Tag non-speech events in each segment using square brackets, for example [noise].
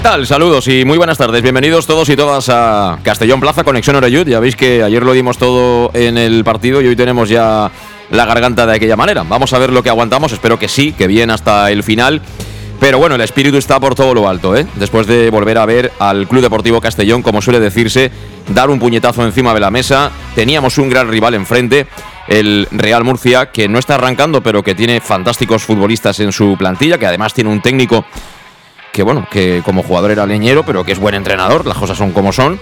¿Qué tal? Saludos y muy buenas tardes. Bienvenidos todos y todas a Castellón Plaza, Conexión Oreyud. Ya veis que ayer lo dimos todo en el partido y hoy tenemos ya la garganta de aquella manera. Vamos a ver lo que aguantamos. Espero que sí, que bien hasta el final. Pero bueno, el espíritu está por todo lo alto, ¿eh? Después de volver a ver al Club Deportivo Castellón, como suele decirse, dar un puñetazo encima de la mesa. Teníamos un gran rival enfrente, el Real Murcia, que no está arrancando, pero que tiene fantásticos futbolistas en su plantilla, que además tiene un técnico que bueno, que como jugador era leñero, pero que es buen entrenador, las cosas son como son.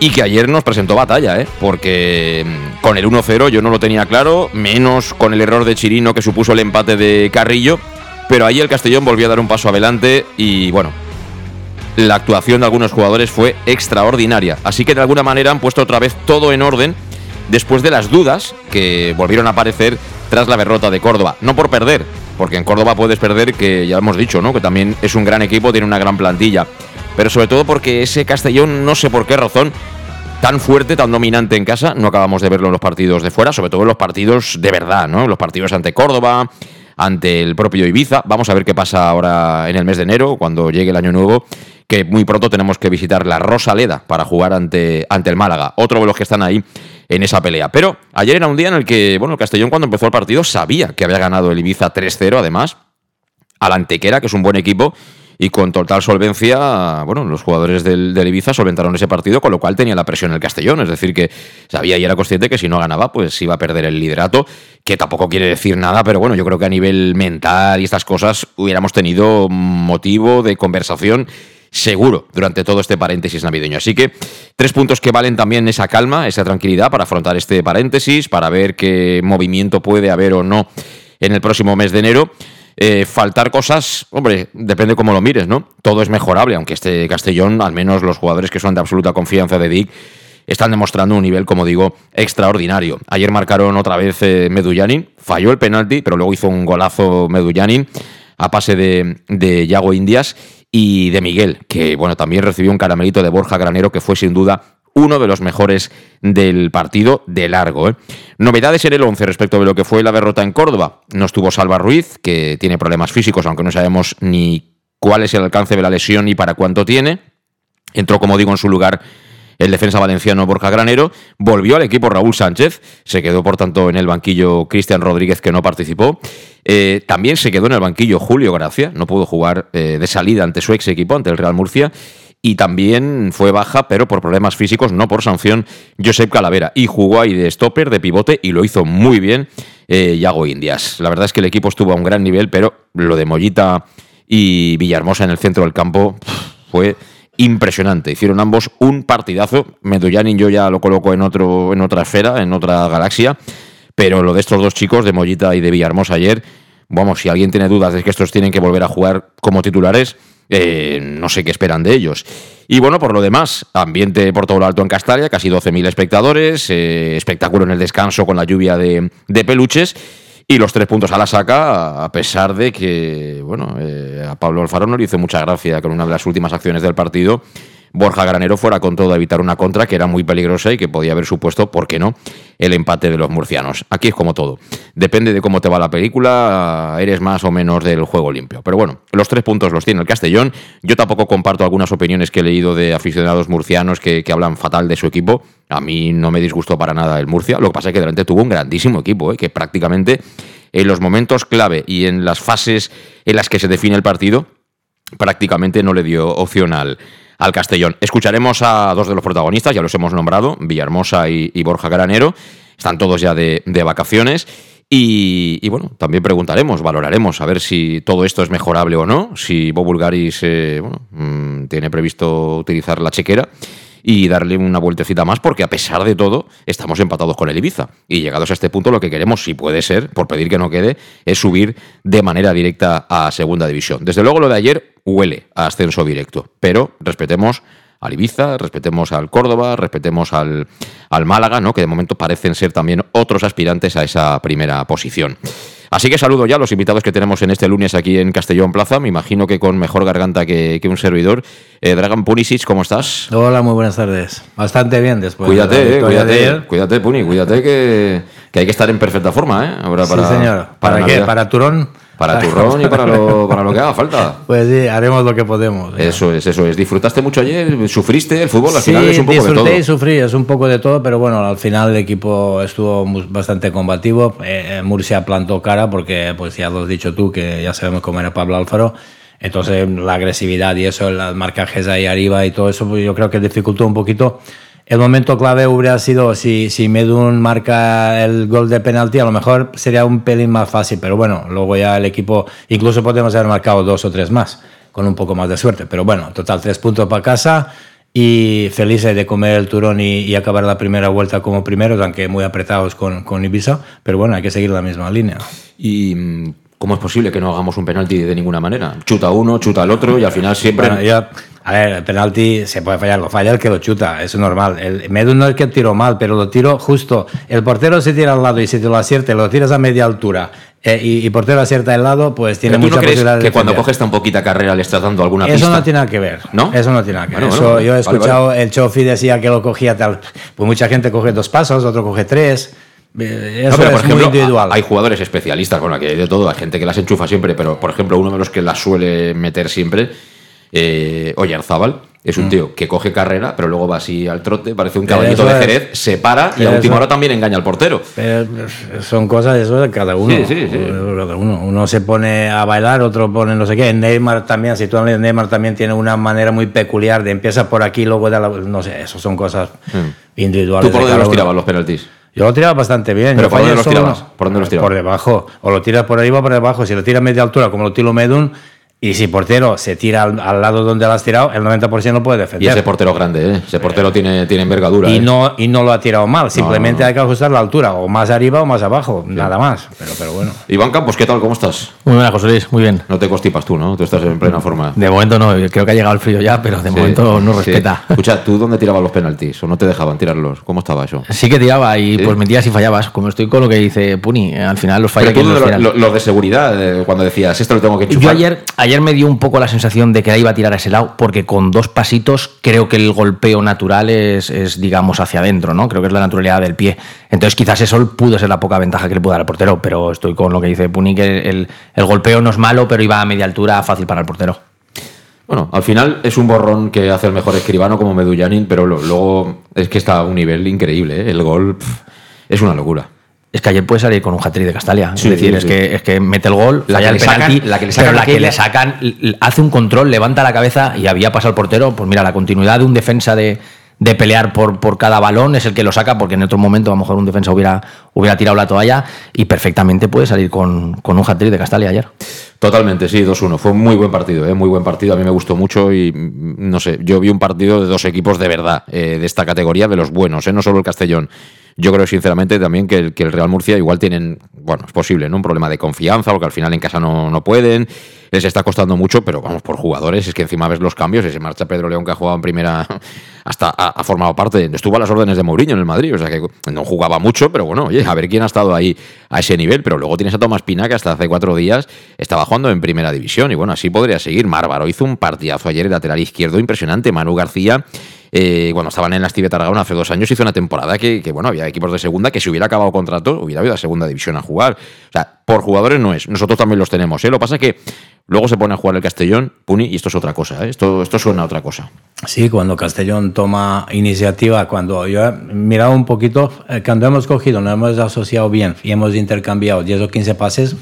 Y que ayer nos presentó batalla, ¿eh? porque mm, con el 1-0 yo no lo tenía claro, menos con el error de Chirino que supuso el empate de Carrillo, pero ahí el Castellón volvió a dar un paso adelante y bueno, la actuación de algunos jugadores fue extraordinaria. Así que de alguna manera han puesto otra vez todo en orden después de las dudas que volvieron a aparecer tras la derrota de Córdoba. No por perder, porque en Córdoba puedes perder, que ya hemos dicho, ¿no? Que también es un gran equipo, tiene una gran plantilla. Pero sobre todo porque ese Castellón, no sé por qué razón, tan fuerte, tan dominante en casa, no acabamos de verlo en los partidos de fuera, sobre todo en los partidos de verdad, ¿no? Los partidos ante Córdoba, ante el propio Ibiza. Vamos a ver qué pasa ahora en el mes de enero, cuando llegue el año nuevo, que muy pronto tenemos que visitar la Rosaleda para jugar ante, ante el Málaga. Otro de los que están ahí en esa pelea. Pero ayer era un día en el que, bueno, el Castellón cuando empezó el partido sabía que había ganado el Ibiza 3-0, además, al Antequera, que es un buen equipo, y con total solvencia, bueno, los jugadores del, Ibiza solventaron ese partido, con lo cual tenía la presión el Castellón, es decir, que sabía y era consciente que si no ganaba, pues iba a perder el liderato, que tampoco quiere decir nada, pero bueno, yo creo que a nivel mental y estas cosas hubiéramos tenido motivo de conversación seguro durante todo este paréntesis navideño. Así que tres puntos que valen también esa calma, esa tranquilidad para afrontar este paréntesis, para ver qué movimiento puede haber o no en el próximo mes de enero. Eh, faltar cosas, hombre, depende cómo lo mires, ¿no? Todo es mejorable, aunque este Castellón, al menos los jugadores que son de absoluta confianza de Dick, están demostrando un nivel, como digo, extraordinario. Ayer marcaron otra vez eh, Medullanin, falló el penalti, pero luego hizo un golazo Medullanin a pase de, de Yago Indias y de Miguel, que bueno, también recibió un caramelito de Borja Granero, que fue sin duda uno de los mejores del partido de largo. ¿eh? Novedades en el 11 respecto de lo que fue la derrota en Córdoba. No estuvo Salva Ruiz, que tiene problemas físicos, aunque no sabemos ni cuál es el alcance de la lesión ni para cuánto tiene. Entró, como digo, en su lugar el defensa valenciano Borja Granero. Volvió al equipo Raúl Sánchez. Se quedó, por tanto, en el banquillo Cristian Rodríguez, que no participó. Eh, también se quedó en el banquillo Julio Gracia. No pudo jugar eh, de salida ante su ex equipo, ante el Real Murcia. Y también fue baja, pero por problemas físicos, no por sanción, Josep Calavera. Y jugó ahí de stopper, de pivote, y lo hizo muy bien eh, Yago Indias. La verdad es que el equipo estuvo a un gran nivel, pero lo de Mollita y Villahermosa en el centro del campo fue impresionante. Hicieron ambos un partidazo. Medullanin yo ya lo coloco en, otro, en otra esfera, en otra galaxia. Pero lo de estos dos chicos, de Mollita y de Villahermosa ayer, vamos, si alguien tiene dudas de que estos tienen que volver a jugar como titulares, eh, no sé qué esperan de ellos. Y bueno, por lo demás, ambiente por todo lo alto en Castalia, casi 12.000 espectadores, eh, espectáculo en el descanso con la lluvia de, de peluches y los tres puntos a la saca, a pesar de que, bueno, eh, a Pablo Alfaro no le hizo mucha gracia con una de las últimas acciones del partido. Borja Granero fuera con todo a evitar una contra que era muy peligrosa y que podía haber supuesto, ¿por qué no?, el empate de los murcianos. Aquí es como todo. Depende de cómo te va la película, eres más o menos del juego limpio. Pero bueno, los tres puntos los tiene el Castellón. Yo tampoco comparto algunas opiniones que he leído de aficionados murcianos que, hablan fatal de su equipo. A mí no me disgustó para nada el Murcia. Lo que pasa es que delante tuvo un grandísimo equipo, ¿eh? que prácticamente en los momentos clave y en las fases en las que se define el partido prácticamente no le dio opción al, al Castellón. Escucharemos a dos de los protagonistas, ya los hemos nombrado, Villahermosa y, Borja Granero. Están todos ya de, vacaciones. Y, y, bueno, también preguntaremos, valoraremos a ver si todo esto es mejorable o no, si Bob Bulgaris eh, bueno, mmm, tiene previsto utilizar la chequera y darle una vueltecita más, porque a pesar de todo, estamos empatados con el Ibiza. Y llegados a este punto, lo que queremos, si puede ser, por pedir que no quede, es subir de manera directa a Segunda División. Desde luego, lo de ayer huele a ascenso directo, pero respetemos al Ibiza, respetemos al Córdoba, respetemos al, al Málaga, ¿no? que de momento parecen ser también otros aspirantes a esa primera posición. Así que saludo ya a los invitados que tenemos en este lunes aquí en Castellón Plaza. Me imagino que con mejor garganta que, que un servidor. Eh, Dragan Punisic, ¿cómo estás? Hola, muy buenas tardes. Bastante bien después. Cuídate, de eh, cuídate, cuídate, Puni, cuídate que, que, hay que estar en perfecta forma, ¿eh? Ahora para, sí, señor. ¿Para, para qué? ¿Para Turón? Para turrón y para lo, para lo que haga falta. [laughs] Pues sí, haremos lo que podemos. Eso es, eso es. ¿Disfrutaste mucho ayer? ¿Sufriste el fútbol? Al sí, final es un poco disfruté de todo. y sufrí, es un poco de todo, pero bueno, al final el equipo estuvo bastante combativo. Eh, Murcia plantó cara porque, pues ya lo has dicho tú, que ya sabemos cómo era Pablo Alfaro. Entonces la agresividad y eso, los marcajes ahí arriba y todo eso, pues yo creo que dificultó un poquito. El momento clave hubiera sido si, si Medun marca el gol de penalti, a lo mejor sería un pelín más fácil, pero bueno, luego ya el equipo, incluso podemos haber marcado dos o tres más, con un poco más de suerte. Pero bueno, total, tres puntos para casa y felices de comer el turón y, acabar la primera vuelta como primeros, aunque muy apretados con, con Ibiza, pero bueno, hay que seguir la misma línea. Y ¿Cómo es posible que no hagamos un penalti de ninguna manera? Chuta uno, chuta el otro y al final siempre. Bueno, yo, a ver, el penalti se puede fallar, lo falla el que lo chuta, eso es normal. El Medun no es que tiro mal, pero lo tiro justo. El portero se tira al lado y si te lo acierta, lo tiras a media altura eh, y, y, portero acierta al lado, pues tiene mucha no posibilidad de que cuando coges tan poquita carrera le estás dando alguna Eso pista? no tiene nada que ver. ¿No? Eso no tiene nada que ver. Bueno, Eso, bueno, yo he vale, escuchado, vale. el Chofi decía que lo cogía tal. Pues mucha gente coge dos pasos, otro coge tres. Eso no, pero es por ejemplo, muy individual. hay jugadores especialistas, bueno, que hay de todo, hay gente que las enchufa siempre, pero por ejemplo, uno de los que las suele meter siempre, eh, Oyarzábal, es un Mm. tío que coge carrera, pero luego va así al trote, parece un caballito de es- Jerez, se para y a última hora también engaña al portero. Pero son cosas eso de cada uno. Sí, sí, sí. Cada uno. Uno se pone a bailar, otro pone no sé qué. Neymar también, si tú hablas de Neymar también tiene una manera muy peculiar de empieza por aquí, luego da la, no sé, eso son cosas individuales. ¿Tú por de dónde los tirabas los penaltis? Yo lo tiraba bastante bien. ¿Pero por dónde los tirabas? ¿Por dónde los tirabas? Por debajo. O lo tiras por arriba o por debajo. Si lo tiras media altura, como lo tiro Medun, y si portero se tira al, al lado donde lo has tirado, el 90% lo puede Y defender. ese portero grande, ¿eh? Ese portero tiene, tiene envergadura. Y ¿eh? no, y no lo ha tirado mal, simplemente no. hay que ajustar la altura, o más arriba o más abajo, nada más. Pero, pero bueno. Iván Campos, ¿qué tal? ¿Cómo estás? Muy buena, José Luis, muy bien. No te constipas tú, ¿no? Tú estás en plena forma. De momento no, creo que ha llegado el frío ya, pero de Sí, momento no sí. respeta. Escucha, ¿tú dónde tirabas los penaltis? ¿O no te dejaban tirarlos? ¿Cómo estaba eso? Sí que tiraba y Sí. pues metías y fallabas. Como estoy con lo que dice Puni, eh, al final los falla Pero tú los lo, tira. lo- lo de seguridad, eh, cuando decías, esto lo tengo que Yo enchufar. ayer, ayer me dio un poco la sensación de que la iba a tirar a ese lado, porque con dos pasitos creo que el golpeo natural es, digamos, hacia adentro, ¿no? Creo que es la naturalidad del pie. Entonces quizás eso pudo ser la poca ventaja que le pudo dar al portero, pero estoy con lo que dice Puni, que el, el golpeo no es malo, pero iba a media altura fácil para el portero. Bueno, al final es un borrón que hace el mejor escribano como Medullanin, pero luego es que está a un nivel increíble. ¿eh? El gol es una locura. Es que ayer puede salir con un hat-trick de Castalia. Sí, es decir, sí, es, sí. Que, es que mete el gol, La que el le sacan- penalti, la que le pero sacan la que le sacan, hace un control, levanta la cabeza y había pasado el portero. Pues mira, la continuidad de un defensa de, de pelear por, por cada balón es el que lo saca, porque en otro momento a lo mejor un defensa hubiera, hubiera tirado la toalla y perfectamente puede salir con, con un hat-trick de Castalia ayer. Totalmente, sí, 2-1. Fue un muy buen partido, ¿eh? muy buen partido. A mí me gustó mucho y mm, no sé, yo vi un partido de dos equipos de verdad, eh, de esta categoría, de los buenos, ¿eh? no solo el Castellón. Yo creo sinceramente también que el, que el Real Murcia igual tienen, bueno, es posible, ¿no? Un problema de confianza, porque al final en casa no, no pueden, les está costando mucho, pero vamos, por jugadores, es que encima ves los cambios, ese marcha Pedro León que ha jugado en primera, [laughs] hasta ha, formado parte, estuvo a las órdenes de Mourinho en el Madrid, o sea que no jugaba mucho, pero bueno, oye, a ver quién ha estado ahí a ese nivel, pero luego tienes a Tomás Pina que hasta hace cuatro días estaba jugando en primera división y bueno, así podría seguir. Márvaro hizo un partidazo ayer, el lateral izquierdo, impresionante, Manu García eh, cuando estaban en la Estive Tarragona hace dos años, hizo una temporada que, bueno, había equipos de segunda que si hubiera acabado contrato, hubiera ido a segunda división a jugar. O sea, por jugadores no es. Nosotros también los tenemos, ¿eh? Lo que pasa es que luego se pone a jugar el Castellón, Puni, y esto es otra cosa, ¿eh? Esto, esto suena a otra cosa. Sí, cuando Castellón toma iniciativa, cuando yo he mirado un poquito, eh, cuando hemos cogido, nos hemos asociado bien y hemos intercambiado 10 o 15 pases,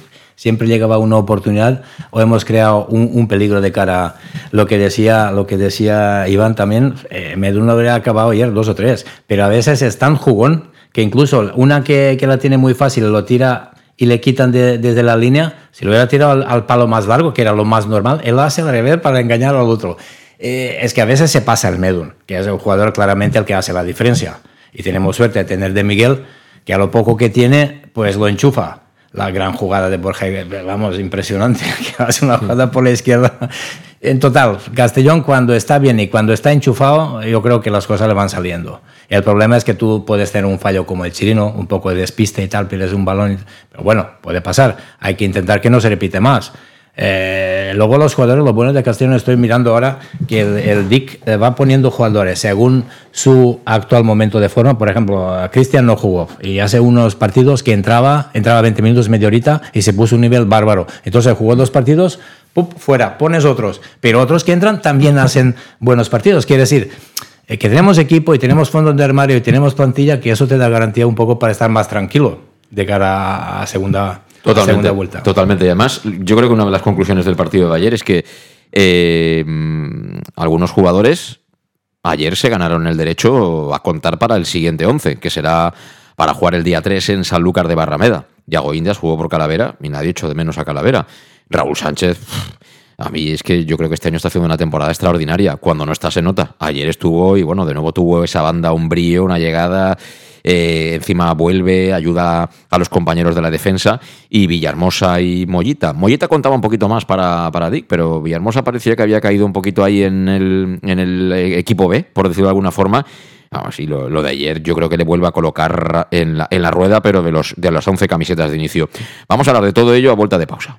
siempre llegaba una oportunidad o hemos creado un, peligro de cara. Lo que decía, lo que decía Iván también, eh, Medun habría acabado ayer dos o tres, pero a veces es tan jugón que incluso una que, que la tiene muy fácil lo tira y le quitan desde la línea, si lo hubiera tirado al, palo más largo, que era lo más normal, él lo hace al revés para engañar al otro. Eh, es que a veces se pasa el Medun, que es el jugador claramente el que hace la diferencia. Y tenemos suerte de tener de Miguel, que a lo poco que tiene, pues lo enchufa la gran jugada de Borja, vamos, impresionante, [laughs] que hace una jugada por la izquierda. En total, Castellón cuando está bien y cuando está enchufado, yo creo que las cosas le van saliendo. El problema es que tú puedes tener un fallo como el Chirino, un poco de despiste y tal, pierdes un balón, pero bueno, puede pasar. Hay que intentar que no se repite más. Eh, luego los jugadores, lo bueno de Castellón, estoy mirando ahora que el, DIC eh, va poniendo jugadores según su actual momento de forma. Por ejemplo, Cristian no jugó y hace unos partidos que entraba, entraba 20 minutos, media horita y se puso un nivel bárbaro. Entonces jugó dos partidos, fuera, pones otros. Pero otros que entran también hacen buenos partidos. Quiere decir eh, que tenemos equipo y tenemos fondos de armario y tenemos plantilla, que eso te da garantía un poco para estar más tranquilo de cara a segunda Totalmente, vuelta. Totalmente. Y además, yo creo que una de las conclusiones del partido de ayer es que eh, algunos jugadores ayer se ganaron el derecho a contar para el siguiente 11, que será para jugar el día 3 en Sanlúcar de Barrameda. Yago Indias jugó por Calavera y nadie echó de menos a Calavera. Raúl Sánchez, a mí es que yo creo que este año está haciendo una temporada extraordinaria. Cuando no está se nota. Ayer estuvo y bueno, de nuevo tuvo esa banda, un brillo, una llegada eh, encima vuelve, ayuda a los compañeros de la defensa y Villahermosa y Mollita. Mollita contaba un poquito más para, para Dick, pero Villahermosa parecía que había caído un poquito ahí en el, en el equipo B, por decirlo de alguna forma. Vamos, y lo, lo, de ayer yo creo que le vuelve a colocar en la, en la rueda, pero de, los, de las 11 camisetas de inicio. Vamos a hablar de todo ello a vuelta de pausa.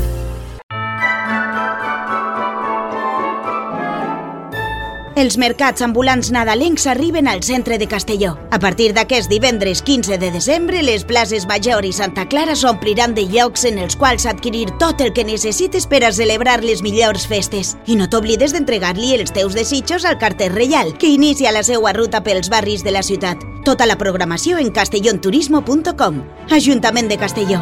Els mercats ambulants nadalencs arriben al centre de Castelló. A partir d'aquest divendres 15 de desembre, les places Major i Santa Clara s'ompliran de llocs en els quals adquirir tot el que necessites per a celebrar les millors festes. I no t'oblides d'entregar-li els teus desitjos al carter reial, que inicia la seva ruta pels barris de la ciutat. Tota la programació en castellonturismo.com. Ajuntament de Castelló.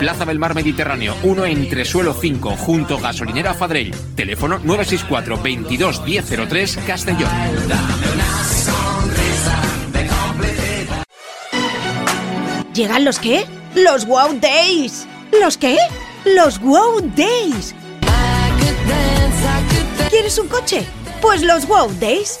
Plaza del Mar Mediterráneo, 1 entre suelo 5, junto Gasolinera Fadrell. Teléfono teléfono 964 22 1003 Castellón. ¿Llegan los qué? ¡Los Wow Days! ¿Los qué? ¡Los Wow Days! ¿Quieres un coche? Pues los Wow Days.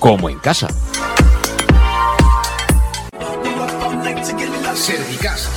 como en casa.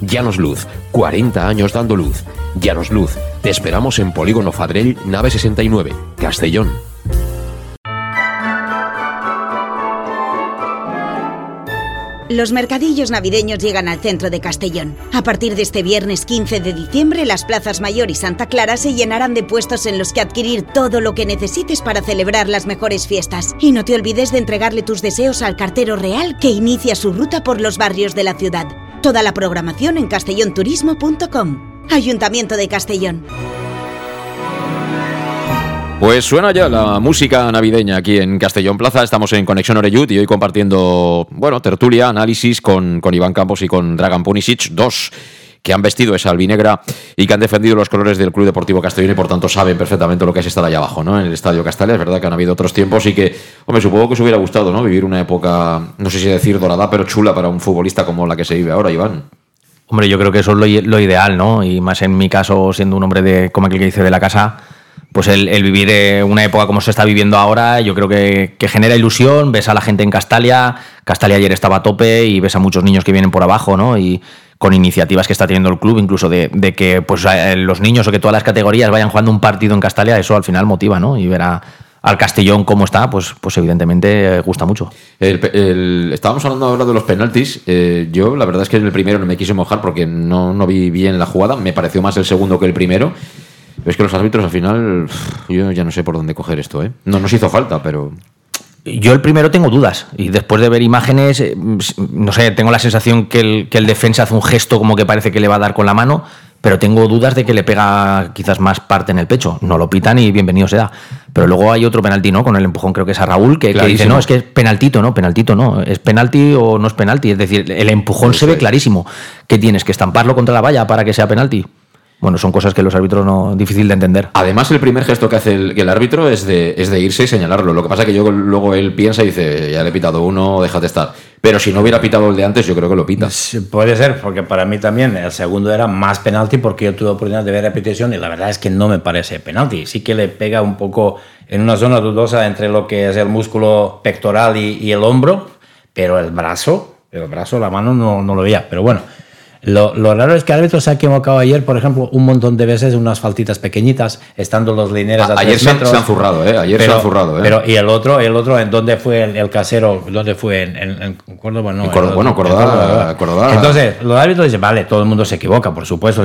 Llanos Luz, 40 años dando luz. Llanos Luz, te esperamos en Polígono Fadrell, nave 69, Castellón. Los mercadillos navideños llegan al centro de Castellón. A partir de este viernes 15 de diciembre, las plazas Mayor y Santa Clara se llenarán de puestos en los que adquirir todo lo que necesites para celebrar las mejores fiestas. Y no te olvides de entregarle tus deseos al cartero real que inicia su ruta por los barrios de la ciudad. Toda la programación en castellonturismo.com. Ayuntamiento de Castellón. Pues suena ya la música navideña aquí en Castellón Plaza. Estamos en Conexión Oreyud y hoy compartiendo, bueno, tertulia, análisis con, con Iván Campos y con Dragan Punisic, dos que han vestido esa albinegra y que han defendido los colores del Club Deportivo Castellón y por tanto saben perfectamente lo que es estar allá abajo, ¿no? En el Estadio Castalia. Es verdad que han habido otros tiempos y que, hombre, supongo que os hubiera gustado, ¿no? Vivir una época, no sé si decir dorada, pero chula para un futbolista como la que se vive ahora, Iván. Hombre, yo creo que eso es lo, lo ideal, ¿no? Y más en mi caso, siendo un hombre de, como aquel que dice, de la casa, pues el, vivir eh, una época como se está viviendo ahora, yo creo que, que, genera ilusión. Ves a la gente en Castalia, Castalia ayer estaba a tope y ves a muchos niños que vienen por abajo, ¿no? Y con iniciativas que está teniendo el club, incluso de, de que pues, los niños o que todas las categorías vayan jugando un partido en Castalia, eso al final motiva, ¿no? Y ver al Castellón como está, pues, pues evidentemente eh, gusta mucho. Estábamos hablando ahora de los penaltis. Eh, yo la verdad es que en el primero no me quise mojar porque no, no vi bien la jugada. Me pareció más el segundo que el primero. Es que los árbitros al final, yo ya no sé por dónde coger esto, ¿eh? No nos hizo falta, pero... Yo el primero tengo dudas y después de ver imágenes, no sé, tengo la sensación que el, que el defensa hace un gesto como que parece que le va a dar con la mano, pero tengo dudas de que le pega quizás más parte en el pecho. No lo pitan y bienvenido sea. Pero luego hay otro penalti, ¿no? Con el empujón creo que es a Raúl, que, que dice, no, es que es penaltito, no, penaltito no. Es penalti o no es penalti. Es decir, el empujón se ve clarísimo. que tienes? ¿Que estamparlo contra la valla para que sea penalti? Bueno, son cosas que los árbitros no difícil de entender. Además, el primer gesto que hace el, el árbitro es de, es de irse y señalarlo. Lo que pasa es que yo, luego él piensa y dice, ya le he pitado uno, déjate estar. Pero si no hubiera pitado el de antes, yo creo que lo pita. Sí, puede ser, porque para mí también el segundo era más penalti porque yo tuve oportunidad de ver repetición y la verdad es que no me parece penalti. Sí que le pega un poco en una zona dudosa entre lo que es el músculo pectoral y, y el hombro, pero el brazo, el brazo, la mano no, no lo veía. Pero bueno, lo, lo, raro es que el árbitro se ha equivocado ayer, por ejemplo, un montón de veces unas faltitas pequeñitas, estando los lineros a, a Ayer se, metros, se, han zurrado, ¿eh? Ayer pero, se han zurrado, ¿eh? Pero, y el otro, el otro, ¿en dónde fue el, el casero? ¿Dónde fue? ¿En, en, en Córdoba? No, en Córdoba, bueno, Córdoba, Córdoba. Entonces, los árbitros dicen, vale, todo el mundo se equivoca, por supuesto,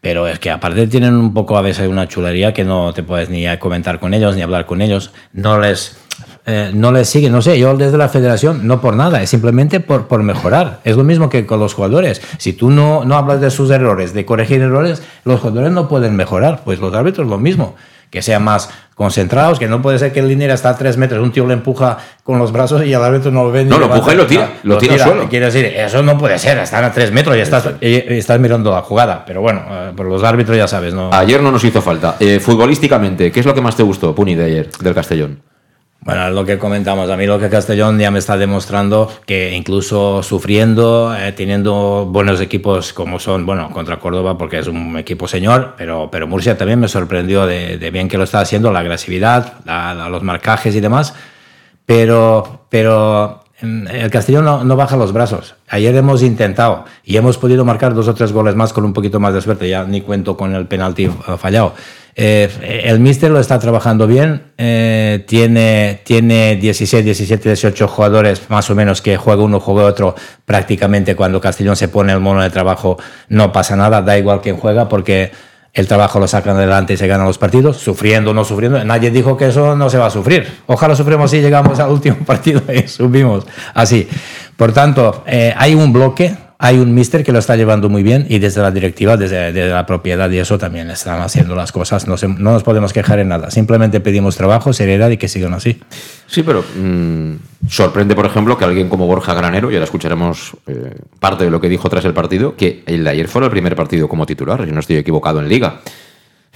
pero es que aparte tienen un poco a veces una chulería que no te puedes ni comentar con ellos, ni hablar con ellos, no les eh, no les sigue, no sé, yo desde la federación no por nada, es simplemente por, por mejorar. Es lo mismo que con los jugadores. Si tú no, no hablas de sus errores, de corregir errores, los jugadores no pueden mejorar. Pues los árbitros lo mismo, que sea más concentrados, que no puede ser que el línea está a tres metros, un tío le empuja con los brazos y el árbitro no lo ve. No, lo empuja y lo tira, lo, tira, al suelo. Quiere decir, eso no puede ser, están a tres metros y estás, y estás mirando la jugada. Pero bueno, eh, por los árbitros ya sabes, ¿no? Ayer no nos hizo falta. Eh, futbolísticamente, ¿qué es lo que más te gustó, Puni, de ayer, del Castellón? Bueno, lo que comentamos, a mí lo que Castellón ya me está demostrando que incluso sufriendo, eh, teniendo buenos equipos como son, bueno, contra Córdoba porque es un equipo señor, pero, pero Murcia también me sorprendió de, de bien que lo está haciendo, la agresividad, la, la, los marcajes y demás, pero, pero mm, el Castellón no, no, baja los brazos. Ayer hemos intentado y hemos podido marcar dos o tres goles más con un poquito más de suerte, ya ni cuento con el penalti fallado. Eh, el Mister lo está trabajando bien, eh, tiene, tiene 16, 17, 18 jugadores más o menos que juega uno, juega otro. Prácticamente cuando Castellón se pone el mono de trabajo no pasa nada, da igual quién juega porque el trabajo lo sacan adelante y se ganan los partidos, sufriendo o no sufriendo. Nadie dijo que eso no se va a sufrir. Ojalá sufrimos si llegamos al último [laughs] partido y subimos así. Por tanto, eh, hay un bloque hay un mister que lo está llevando muy bien y desde la directiva, desde, desde la propiedad y eso también están haciendo las cosas. No, se, no, nos podemos quejar en nada. Simplemente pedimos trabajo, seriedad y que sigan así. Sí, pero mmm, sorprende, por ejemplo, que alguien como Borja Granero, y ahora escucharemos eh, parte de lo que dijo tras el partido, que el de ayer fue el primer partido como titular, si no estoy equivocado en liga.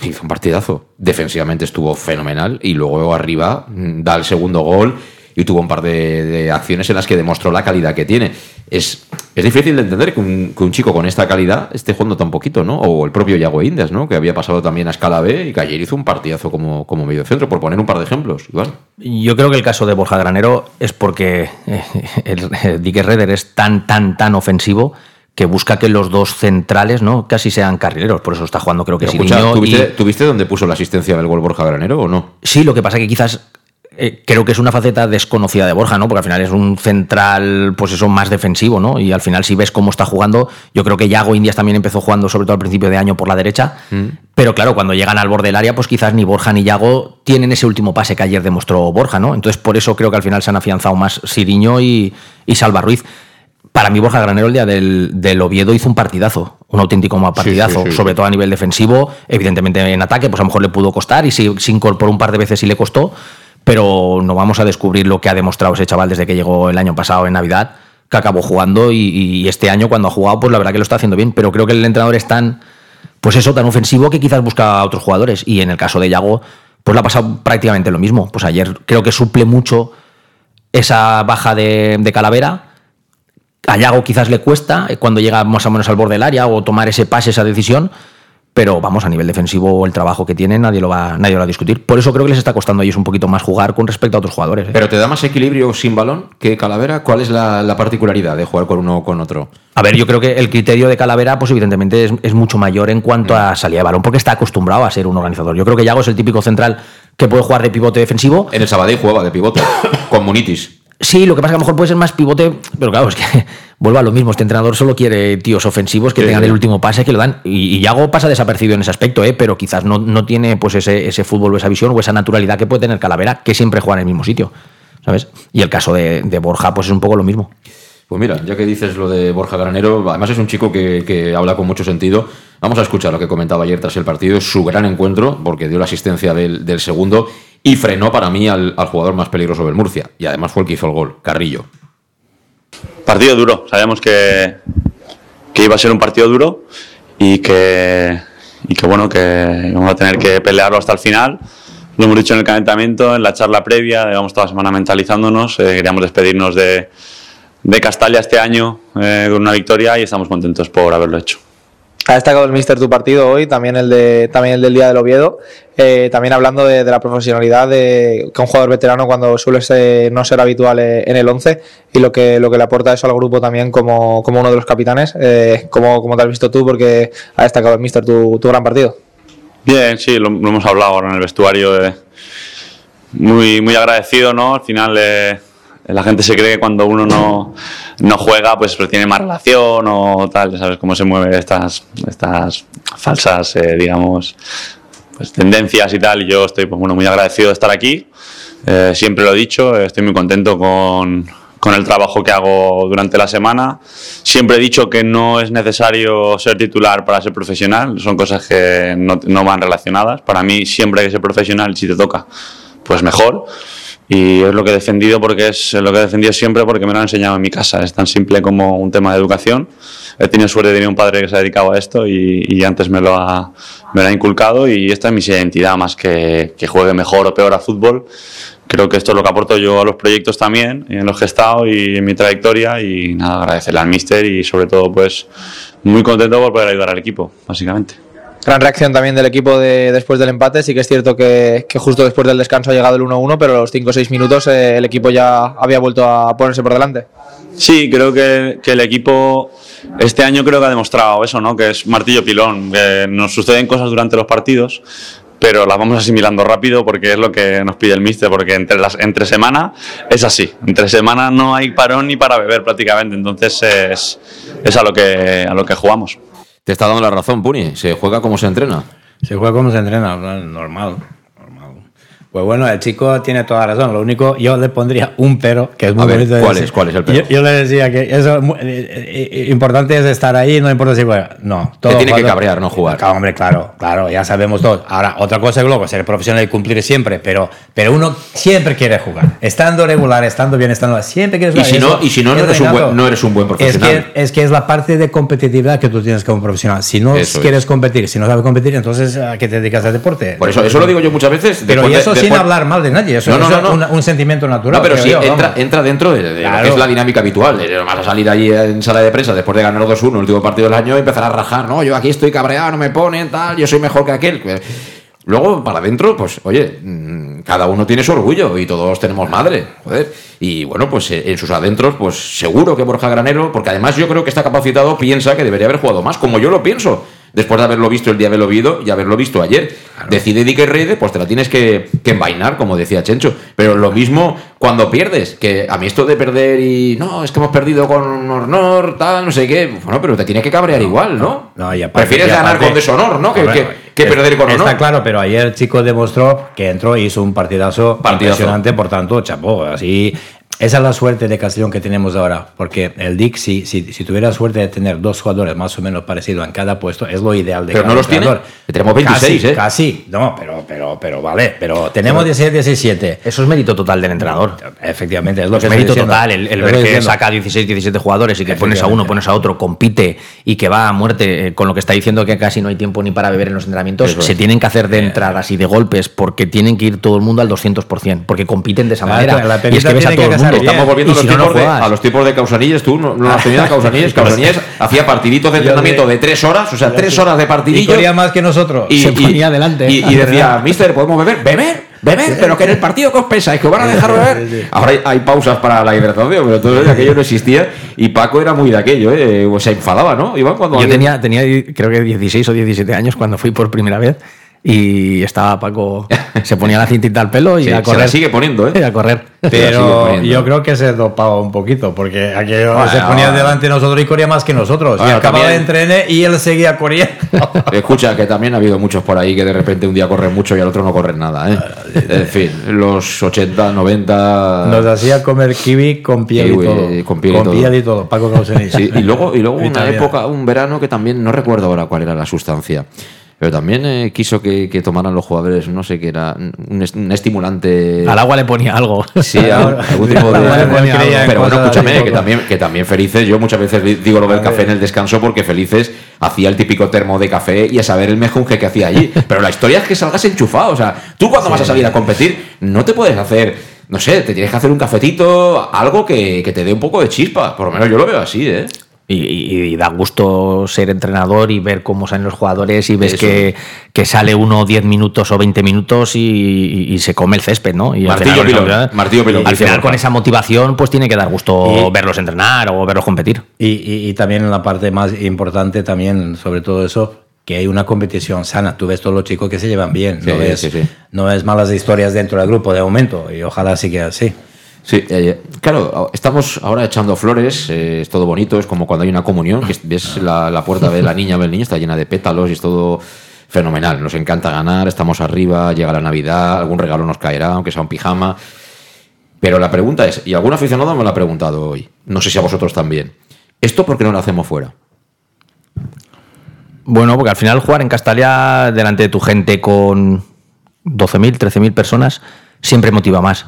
Hizo un partidazo. Defensivamente estuvo fenomenal y luego arriba mm, da el segundo gol y tuvo un par de, de, acciones en las que demostró la calidad que tiene. Es, es difícil de entender que un, que un, chico con esta calidad esté jugando tan poquito, ¿no? O el propio Yago Indias, ¿no? Que había pasado también a escala B y que ayer hizo un partidazo como, como medio centro, por poner un par de ejemplos, Iván. Yo creo que el caso de Borja Granero es porque eh, el, el Dick Redder es tan, tan, tan ofensivo que busca que los dos centrales no casi sean carrileros, por eso está jugando creo que sí. ¿tuviste, y... ¿Tuviste dónde puso la asistencia del gol Borja Granero o no? Sí, lo que pasa que quizás eh, creo que es una faceta desconocida de Borja, ¿no? Porque al final es un central, pues eso, más defensivo, ¿no? Y al final, si ves cómo está jugando, yo creo que Yago Indias también empezó jugando, sobre todo al principio de año, por la derecha. Mm. Pero claro, cuando llegan al borde del área, pues quizás ni Borja ni Yago tienen ese último pase que ayer demostró Borja, ¿no? Entonces, por eso creo que al final se han afianzado más Siriño y, y Salva Ruiz. Para mí, Borja Granero, el día del, del, Oviedo, hizo un partidazo, un auténtico partidazo, sí, sí, sí, sobre todo a nivel defensivo. Evidentemente, en ataque, pues a lo mejor le pudo costar y si, se incorporó un par de veces y le costó pero no vamos a descubrir lo que ha demostrado ese chaval desde que llegó el año pasado en Navidad, que acabó jugando y, este año cuando ha jugado, pues la verdad que lo está haciendo bien, pero creo que el entrenador es tan, pues eso, tan ofensivo que quizás busca a otros jugadores y en el caso de Yago, pues le ha pasado prácticamente lo mismo. Pues ayer creo que suple mucho esa baja de, de Calavera. A Yago quizás le cuesta cuando llega más o menos al borde del área o tomar ese pase, esa decisión, pero vamos, a nivel defensivo, el trabajo que tienen, nadie lo va, nadie lo va a discutir. Por eso creo que les está costando a ellos un poquito más jugar con respecto a otros jugadores. ¿eh? Pero te da más equilibrio sin balón que Calavera. ¿Cuál es la, la, particularidad de jugar con uno o con otro? A ver, yo creo que el criterio de Calavera, pues evidentemente es, es mucho mayor en cuanto mm. a salida de balón, porque está acostumbrado a ser un organizador. Yo creo que Yago es el típico central que puede jugar de pivote defensivo. En el Sabadell jugaba de pivote, [coughs] con Munitis. Sí, lo que pasa es que a lo mejor puede ser más pivote, pero claro, es que [laughs] vuelva a lo mismo. Este entrenador solo quiere tíos ofensivos que sí, tengan sí. el último pase, que lo dan. Y, y Yago pasa desapercibido en ese aspecto, ¿eh? pero quizás no, no tiene pues ese, ese fútbol o esa visión o esa naturalidad que puede tener Calavera, que siempre juega en el mismo sitio. ¿Sabes? Y el caso de, de Borja, pues es un poco lo mismo. Pues mira, ya que dices lo de Borja Granero, además es un chico que, que, habla con mucho sentido. Vamos a escuchar lo que comentaba ayer tras el partido. Su gran encuentro, porque dio la asistencia del, del segundo y frenó para mí al, jugador más peligroso del Murcia. Y además fue el que hizo el gol, Carrillo. Partido duro, sabíamos que, que iba a ser un partido duro y que, y que bueno, que vamos a tener que pelearlo hasta el final. Lo hemos dicho en el calentamiento, en la charla previa, llevamos toda la semana mentalizándonos, eh, queríamos despedirnos de, de Castalla este año eh, con una victoria y estamos contentos por haberlo hecho. Ha destacado el míster tu partido hoy, también el, de, también el del día del Oviedo, eh, también hablando de, de, la profesionalidad de que un jugador veterano cuando suele ser, no ser habitual en el 11 y lo que, lo que le aporta eso al grupo también como, como uno de los capitanes. Eh, ¿cómo, ¿Cómo te has visto tú? Porque ha destacado el míster tu, tu gran partido. Bien, sí, lo, hemos hablado ahora en el vestuario. Eh, muy, muy agradecido, ¿no? Al final eh, la gente se cree que cuando uno no, no juega, pues, pues tiene más relación o tal, ¿sabes cómo se mueven estas, estas falsas, eh, digamos, pues, tendencias y tal? Y yo estoy pues, bueno, muy agradecido de estar aquí, eh, siempre lo he dicho, estoy muy contento con, con el trabajo que hago durante la semana. Siempre he dicho que no es necesario ser titular para ser profesional, son cosas que no, no van relacionadas. Para mí siempre que ser profesional, si te toca, pues mejor. Y es lo que he defendido porque es lo que he defendido siempre porque me lo han enseñado en mi casa. Es tan simple como un tema de educación. He tenido suerte de tener un padre que se ha dedicado a esto y, y antes me lo, ha, me lo ha inculcado y esta es mi identidad más que, que juegue mejor o peor a fútbol. Creo que esto es lo que aporto yo a los proyectos también, en los que he estado y en mi trayectoria y nada, agradecerle al míster y sobre todo pues muy contento por poder ayudar al equipo, básicamente. Gran reacción también del equipo de, después del empate. Sí que es cierto que, justo después del descanso ha llegado el 1-1, pero a los 5 o 6 minutos eh, el equipo ya había vuelto a ponerse por delante. Sí, creo que, el equipo este año creo que ha demostrado eso, ¿no? Que es martillo pilón. Nos suceden cosas durante los partidos, pero las vamos asimilando rápido porque es lo que nos pide el míster, porque entre, las, entre semana es así. Entre semana no hay parón ni para beber prácticamente, entonces es, es a, lo que, a lo que jugamos. Te está dando la razón, Puni. Se juega como se entrena. Se juega como se entrena, normal. Pues bueno, el chico tiene toda razón. Lo único, yo le pondría un pero, que es muy A ver, bonito. ¿cuál decir. es? ¿Cuál es el pero? Yo, yo le decía que eso eh, eh, importante es estar ahí, no importa si juega. No, Te tiene que cabrear, no jugar. Claro, hombre, claro, claro, ya sabemos todos. Ahora, otra cosa es luego ser profesional y cumplir siempre, pero, pero uno siempre quiere jugar. Estando regular, estando bien, estando siempre quieres Y jugar. si no, Eso y si no, no es eres, un buen, no eres un buen Es profesional. que, es que es la parte de competitividad que tú tienes como profesional. Si no Eso quieres es. competir, si no sabes competir, entonces ¿a qué te dedicas al deporte? Por eso, eso lo digo yo muchas veces. Pero y de- eso sin hablar mal de nadie, eso, No, no, eso no, no. es un sentimiento natural. No, pero sí, yo, entra, entra dentro de, de lo Claro. que es la dinámica habitual. Vas a salir allí en sala de prensa después de ganar 2-1 el último partido del año y empezar a rajar. No, yo aquí estoy cabreado, no me ponen, tal, yo soy mejor que aquel. Luego, para adentro, pues, oye, mm, cada uno tiene su orgullo y todos tenemos madre, joder. Y bueno, pues eh, en sus adentros, pues seguro que Borja Granero, porque además yo creo que está capacitado, piensa que debería haber jugado más, como yo lo pienso. Después de haberlo visto el día de haberlo visto y haberlo visto ayer. Decide Di que Rede, pues te la tienes que, que envainar, como decía Chencho. Pero lo mismo cuando pierdes, que a mí esto de perder y no, es que hemos perdido con honor, tal, no sé qué. Bueno, pero te tiene que cabrear igual, ¿no? No, y aparte- Prefieres y ganar con deshonor, ¿no? Que, perder con honor. Está claro, pero ayer el chico demostró que entró y hizo un partidazo, Partidazo. impresionante, por tanto, chapó. Así, esa es la suerte de Castellón que tenemos ahora, porque el DIC, si, si, si tuviera suerte de tener dos jugadores más o menos parecidos en cada puesto, es lo ideal de Pero cada no los tiene. Que tenemos 26, casi, ¿eh? Casi, no, pero, pero, pero vale, pero tenemos 16, 17. Eso es mérito total del entrenador. Efectivamente, es lo que Es estoy mérito total el, ver que diciendo. saca 16, 17 jugadores y que pones a uno, pones a otro, compite y que va a muerte eh, con lo que está diciendo que casi no hay tiempo ni para beber en los entrenamientos, Eso es. se tienen que hacer de entradas y de golpes porque tienen que ir todo el mundo al 200%, porque compiten de esa Claro, manera. la y es que ves a todo que el mundo. Estamos volviendo Y a, los si no, no tipos de, a los tipos de Causanilles. Tú no, no [laughs] has tenido a Causanilles. Causanilles hacía partiditos de [laughs] entrenamiento de tres horas, o sea, tres horas de Y partidillo. corría más que nosotros. y, Se y- ponía delante, Y, ¿eh? y decía, mister, ¿podemos beber? ¿Beber? ¿Beber? Pero que en el partido que os pensáis, que os van a dejar beber. Ahora hay, hay pausas para la hidratación, pero todo aquello no existía. Y Paco era muy de aquello, ¿eh? O se enfadaba, ¿no? Iván, cuando Yo alguien- tenía, tenía creo que 16 o 17 años cuando fui por primera vez y estaba Paco, [laughs] se ponía la cintita al pelo y Sí, a se correr. la sigue poniendo, [laughs] Y ¿eh? a correr. Pero poniendo. yo creo que se dopaba un poquito, porque aquello Bueno, se ponía bueno. delante de nosotros y corría más que nosotros. y Bueno, acababa de también- entrenar y él seguía corriendo. [laughs] Escucha, que también ha habido muchos por ahí que de repente un día corren mucho y al otro no corren nada, ¿eh? En fin, los 80, 90. Nos hacía comer kiwi con piel Kiwi, y todo. con piel y todo. y todo. Paco Causenís. Sí, y luego, y luego una época, un verano que también no recuerdo ahora cuál era la sustancia. Pero también eh, quiso que, que tomaran los jugadores, no sé qué era, un, est- un estimulante. Al agua le ponía algo. Sí, algún tipo de. Algo. Pero bueno, escúchame, que también, que también Felices, yo muchas veces di- digo lo del A café en el descanso porque Felices hacía el típico termo de café y a saber el mejunje que hacía allí. [laughs] Pero la historia es que salgas enchufado. O sea, tú cuando vas a salir a competir, no te puedes hacer. No sé, te tienes que hacer un cafetito, algo que, que te dé un poco de chispa. Por lo menos yo lo veo así, ¿eh? Y, y- y da gusto ser entrenador y ver cómo salen los jugadores y ves que, que sale uno 10 minutos o 20 minutos y, se come el césped, ¿no? Y al Martillo final, pilón, ¿verdad? martillo pilón, Al final con esa motivación pues tiene que dar gusto verlos entrenar o verlos competir. Y, también la parte más importante, también sobre todo eso, que hay una competición sana. Tú ves todos los chicos que se llevan bien. Sí, no, ves, sí, sí. no ves malas historias dentro del grupo de momento. Y ojalá siga así. Sí, eh, claro, estamos ahora echando flores, eh, es todo bonito, es como cuando hay una comunión, que ves la, la puerta de la [laughs] niña o del niño, está llena de pétalos y es todo fenomenal. Nos encanta ganar, estamos arriba, llega la Navidad, algún regalo nos caerá, aunque sea un pijama. Pero la pregunta es, y algún aficionado me lo ha preguntado hoy, no sé si a vosotros también, ¿esto por qué no lo hacemos fuera? Bueno, porque al final jugar en Castalia delante de tu gente con 12.000, 13.000 personas siempre motiva más.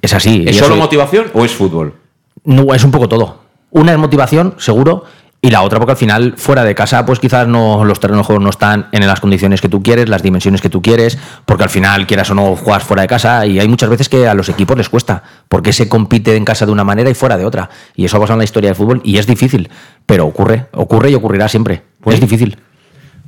Es así. ¿Es solo soy- motivación o es fútbol? No, es un poco todo. Una es motivación, seguro, y la otra porque al final, fuera de casa, pues quizás no los terrenos de juego no están en las condiciones que tú quieres, las dimensiones que tú quieres, porque al final, quieras o no, juegas fuera de casa, y hay muchas veces que a los equipos les cuesta, porque se compite en casa de una manera y fuera de otra. Y eso ha pasado en la historia del fútbol, y es difícil, pero ocurre, ocurre y ocurrirá siempre. es difícil.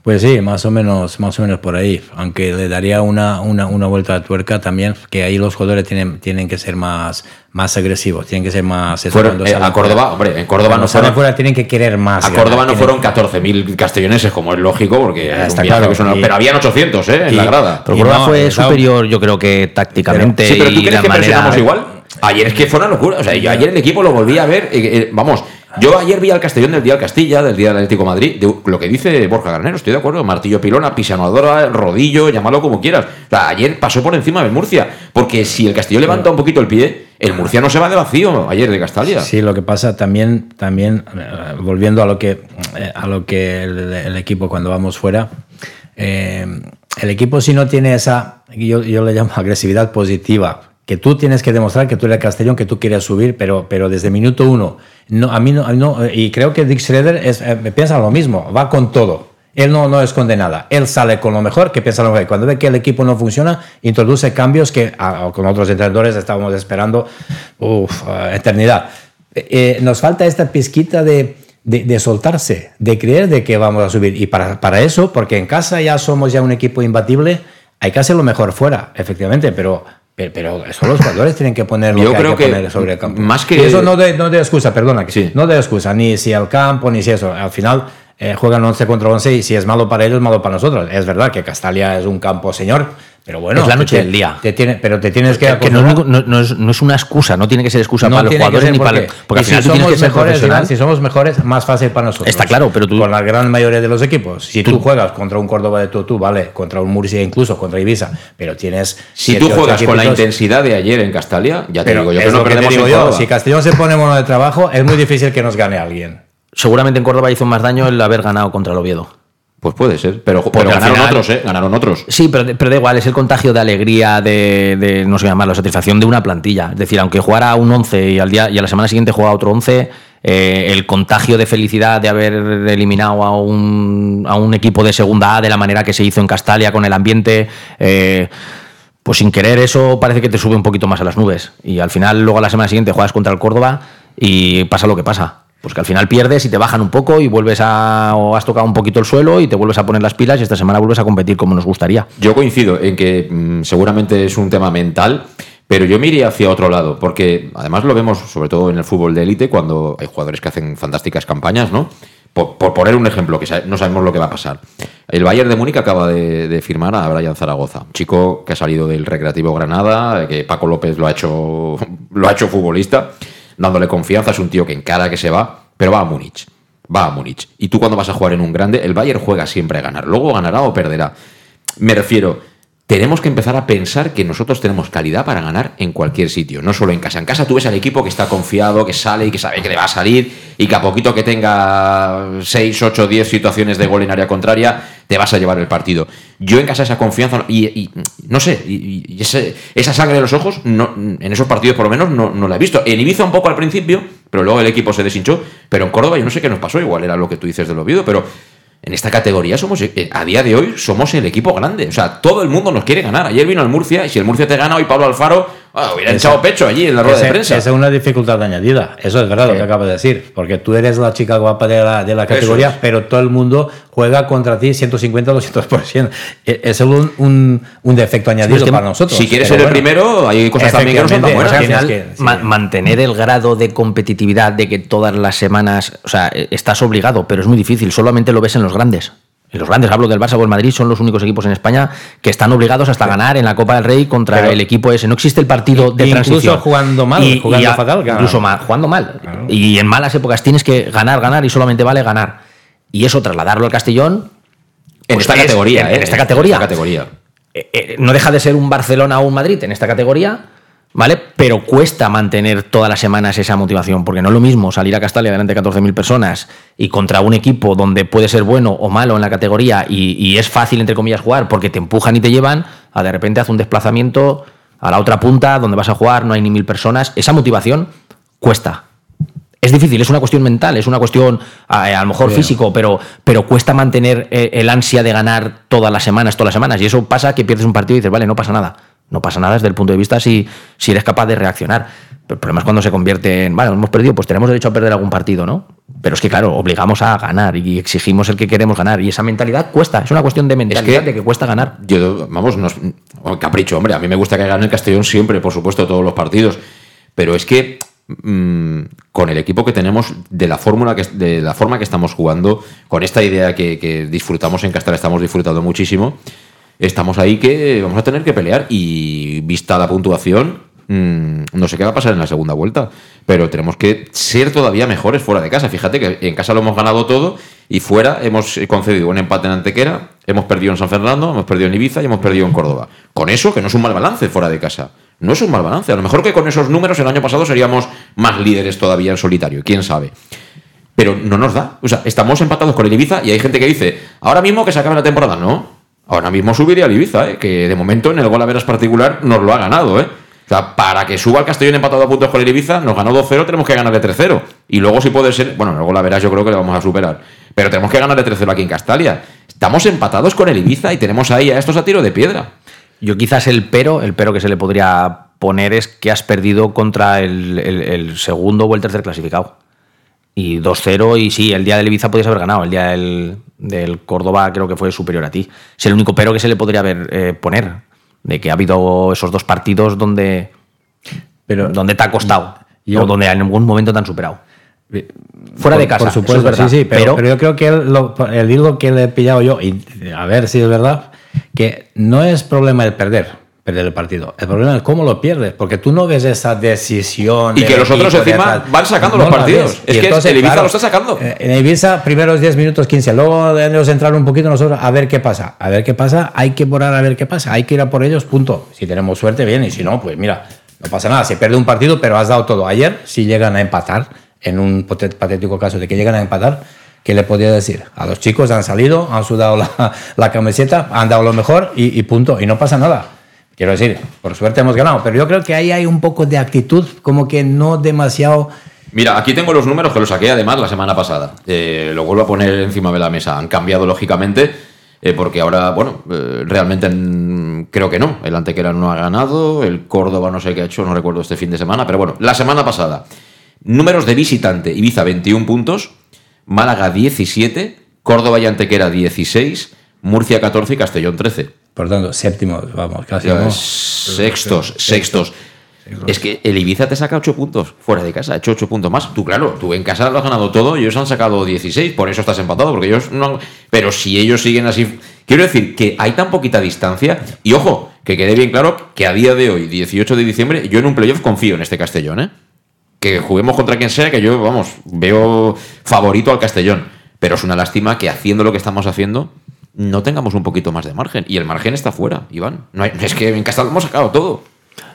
Pues sí, más o menos, más o menos por ahí. Aunque le daría una, una, una vuelta de tuerca también, que ahí los jugadores tienen, tienen que ser más, más agresivos, tienen que ser más. Fueron, cuando eh, salen a Córdoba, fuera. hombre, en Córdoba Cuando no fueron, fuera tienen que querer más. a ganar, Córdoba no tienen- fueron 14.000 castelloneses, como es lógico, porque Ya, era un está viaje claro. que Y- pero habían 800 ¿eh? en y- la grada. Pero Córdoba no, fue superior, yo creo que tácticamente. Sí, pero ¿tú y crees la que manera- presionamos igual? Ayer es que fue una locura. O sea, yo ayer el equipo lo volví a ver. eh, eh, vamos, yo ayer vi al Castellón del día al Castilla, del día del Atlético de Madrid. de lo que dice Borja Garnero, estoy de acuerdo. Martillo pilona, pisanadora, rodillo, llámalo como quieras. O sea, ayer pasó por encima del Murcia. Porque si el Castellón levanta un poquito el pie, el Murcia no se va de vacío ayer de Castalia. Sí, lo que pasa también, también eh, volviendo a lo que, eh, a lo que el, el equipo cuando vamos fuera, eh, el equipo si no tiene esa, yo, yo le llamo agresividad positiva, que tú tienes que demostrar que tú eres Castellón, que tú quieres subir, pero, pero desde minuto uno, no, a mí no, eh, y creo que Dick Schroeder eh, piensa lo mismo, va con todo. Él no, no esconde nada. Él sale con lo mejor, que piensa lo mejor. Cuando ve que el equipo no funciona, introduce cambios que ah, con otros entrenadores estábamos esperando uf, ah, eternidad. Eh, eh, nos falta esta pizquita de, de, de soltarse, de creer de que vamos a subir. Y para, para eso, porque en casa ya somos ya un equipo imbatible, hay que hacer lo mejor fuera, efectivamente, pero... Pero, pero eso los jugadores tienen que poner lo Yo que hay creo que, que poner sobre el campo. más que- Y eso no de, no de excusa, perdona, que Sí. no de excusa, ni si el campo, ni si eso. Al final eh, juegan 11 contra 11 y si es malo para ellos, malo para nosotros. Es verdad que Castalia es un campo señor, pero bueno. Es la noche del día. Te tiene, pero te tienes que... Que no es, acostumbrar- no- no es- no es una excusa, no tiene que ser excusa no para los jugadores ni porque, para. Porque y al final si tú tienes somos ser mejores, profesional. Si somos mejores, más fácil para nosotros. Está claro, pero tú- Con la gran mayoría de los equipos. Si tú, juegas contra un Córdoba de Tutú, vale, contra un Murcia, incluso contra Ibiza, pero tienes. Si tú juegas con la intensidad de ayer en Castalia, ya te Pero digo yo es que no lo que te perdemos yo. Si Castellón se pone mono de trabajo, es muy difícil que nos gane alguien. Seguramente en Córdoba hizo más daño el haber ganado contra el Oviedo. Pues puede ser, pero, ganaron final- otros, ¿eh? Ganaron otros. Sí, pero, pero da igual, es el contagio de alegría, de, de, no sé llamarlo, satisfacción de una plantilla. Es decir, aunque jugara un 11 y, al día, y a la semana siguiente juega otro 11, eh, el contagio de felicidad de haber eliminado a un, a un equipo de segunda A de la manera que se hizo en Castalia con el ambiente. eh, pues sin querer eso parece que te sube un poquito más a las nubes. Y al final, luego a la semana siguiente juegas contra el Córdoba y pasa lo que pasa. Pues que al final pierdes y te bajan un poco y vuelves a. o has tocado un poquito el suelo y te vuelves a poner las pilas y esta semana vuelves a competir como nos gustaría. Yo coincido en que mm, seguramente es un tema mental, pero yo me iría hacia otro lado, porque además lo vemos sobre todo en el fútbol de élite, cuando hay jugadores que hacen fantásticas campañas, ¿no? Por, por poner un ejemplo, que no sabemos lo que va a pasar. El Bayern de Múnich acaba de, firmar a Brian Zaragoza, chico que ha salido del Recreativo Granada, que Paco López lo ha hecho, [laughs] lo ha hecho futbolista, dándole confianza, es un tío que encara que se va, pero va a Múnich. Va a Múnich. Y tú cuando vas a jugar en un grande, el Bayern juega siempre a ganar. Luego ganará o perderá. Me refiero, tenemos que empezar a pensar que nosotros tenemos calidad para ganar en cualquier sitio, no solo en casa. En casa tú ves al equipo que está confiado, que sale y que sabe que le va a salir y que a poquito que tenga 6, 8, 10 situaciones de gol en área contraria, te vas a llevar el partido. Yo en casa esa confianza y, no sé, y, ese- esa sangre en los ojos, no, en esos partidos por lo menos no, no la he visto. En Ibiza un poco al principio, pero luego el equipo se deshinchó, pero en Córdoba yo no sé qué nos pasó, igual era lo que tú dices del Oviedo, pero en esta categoría somos, eh, a día de hoy, somos el equipo grande. O sea, todo el mundo nos quiere ganar. Ayer vino el Murcia y si el Murcia te gana hoy Pablo Alfaro, ah, hubiera Esa- echado pecho allí en la rueda de prensa. Esa es una dificultad añadida. Eso es verdad lo que acabas de decir. Porque tú eres la chica guapa de la, de la categoría, es. pero todo el mundo juega contra ti 150 200%. E- Es un, un, un defecto añadido para nosotros. si quieres ser el bueno, primero, hay cosas también que no son tan buenas. o sea, al final, ma- mantener el grado de competitividad de que todas las semanas, o sea, eh, estás obligado, pero es muy difícil, solamente lo ves en los grandes. En los grandes, hablo del Barça o el Madrid, son los únicos equipos en España que están obligados hasta ganar en la Copa del Rey contra Pero- el equipo ese. No existe el partido de Incluso transición. jugando mal, jugando fatal. Incluso mal, jugando mal. Y en malas épocas tienes que ganar, ganar y solamente vale ganar. Y eso trasladarlo al Castellón. En pues esta es- categoría, en- ¿eh? en esta categoría. En esta categoría. Eh, eh, no deja de ser un Barcelona o un Madrid en esta categoría, ¿Vale? Pero cuesta mantener todas las semanas esa motivación, porque no es lo mismo salir a Castalia delante de 14.000 personas y contra un equipo donde puede ser bueno o malo en la categoría y, y es fácil, entre comillas, jugar porque te empujan y te llevan, a de repente hace un desplazamiento a la otra punta donde vas a jugar, no hay ni mil personas. Esa motivación cuesta. Es difícil, es una cuestión mental, es una cuestión a, a lo mejor Bien. físico, pero, pero cuesta mantener eh, el ansia de ganar todas las semanas, todas las semanas. Y eso pasa que pierdes un partido y dices, vale, no pasa nada. No pasa nada desde el punto de vista si, si eres capaz de reaccionar. Pero el problema es cuando se convierte en, vale, hemos perdido, pues tenemos derecho a perder algún partido, ¿no? Pero es que, claro, obligamos a ganar y exigimos el que queremos ganar. Y esa mentalidad cuesta, es una cuestión de mentalidad, de que cuesta ganar. Yo, vamos, capricho, hombre. A mí me gusta que gane el Castellón siempre, por supuesto, todos los partidos. Pero es que mm, con el equipo que tenemos, de la fórmula que de la forma que estamos jugando, con esta idea que, que disfrutamos en Castilla, estamos disfrutando muchísimo. Estamos ahí que vamos a tener que pelear. Y vista la puntuación, mm, no sé qué va a pasar en la segunda vuelta. Pero tenemos que ser todavía mejores fuera de casa. Fíjate que en casa lo hemos ganado todo y fuera hemos concedido un empate en Antequera, hemos perdido en San Fernando, hemos perdido en Ibiza y hemos perdido en Córdoba. Con eso, que no es un mal balance fuera de casa. No es un mal balance. A lo mejor que con esos números el año pasado seríamos más líderes todavía en solitario. ¿Quién sabe? Pero no nos da. O sea, estamos empatados con el Ibiza y hay gente que dice, ahora mismo que se acabe la temporada. No. Ahora mismo subiría el Ibiza, ¿eh? que de momento en el gol a veras particular nos lo ha ganado. ¿eh? O sea, para que suba el Castellón empatado a puntos con el Ibiza, nos ganó 2-0, tenemos que ganarle 3-0. Y luego si puede ser, bueno, en el gol yo creo que le vamos a superar. Pero tenemos que ganarle 3-0 aquí en Castalia. Estamos empatados con el Ibiza y tenemos ahí a estos a tiro de piedra. Yo quizás el pero, el pero que se le podría poner es que has perdido contra el- el segundo o el tercer clasificado. Y 2-0 y sí, el día del Ibiza podías haber ganado, el día del, del Córdoba creo que fue superior a ti. Es el único pero que se le podría haber eh, poner, de que ha habido esos dos partidos donde, Pero donde te ha costado, yo- o donde en ningún momento te han superado. Fuera de casa, Por eso supuesto, es verdad, sí, sí, pero, pero- pero yo creo que el, lo- el que le he pillado yo, y a ver si es verdad, que no es problema el perder, perder el partido. El problema es cómo lo pierdes, porque tú no ves esa decisión. Y que los otros encima van sacando los la partidos. Es Y que el Ibiza lo está sacando. eh, En Ibiza, primeros 10 minutos, 15. Luego de ellos entrar un poquito nosotros a ver qué pasa. A ver qué pasa, hay que borrar a ver qué pasa. Hay que ir a por ellos, punto. Si tenemos suerte, bien. Y si no, pues mira, no pasa nada. Se pierde un partido, pero has dado todo. Ayer, si llegan a empatar, en un patético caso de que llegan a empatar, ¿qué le podría decir? A los chicos han salido, han sudado la, la camiseta, han dado lo mejor y, y punto. Y no pasa nada. Quiero decir, por suerte hemos ganado, pero yo creo que ahí hay un poco de actitud, como que no demasiado. Mira, aquí tengo los números que los saqué además la semana pasada. Eh, lo vuelvo a poner encima de la mesa. Han cambiado lógicamente, eh, porque ahora, bueno, eh, realmente creo que no. El Antequera no ha ganado, el Córdoba no sé qué ha hecho, no recuerdo este fin de semana, pero bueno, la semana pasada. Números de visitante: Ibiza 21 puntos, Málaga 17, Córdoba y Antequera 16, Murcia 14 y Castellón 13. Por tanto, séptimo, vamos, casi. Sextos, sextos. Es que el Ibiza te saca 8 puntos fuera de casa, ha hecho 8 puntos más. Tú, claro, tú en casa lo has ganado todo y ellos han sacado 16, por eso estás empatado, porque ellos no han- Pero si ellos siguen así. Quiero decir que hay tan poquita distancia. Y ojo, que quede bien claro que a día de hoy, 18 de diciembre, yo en un playoff confío en este Castellón, ¿eh? Que juguemos contra quien sea, que yo, vamos, veo favorito al Castellón. Pero es una lástima que haciendo lo que estamos haciendo, no tengamos un poquito más de margen. Y el margen está fuera, Iván. No hay- es que en casa lo hemos sacado todo.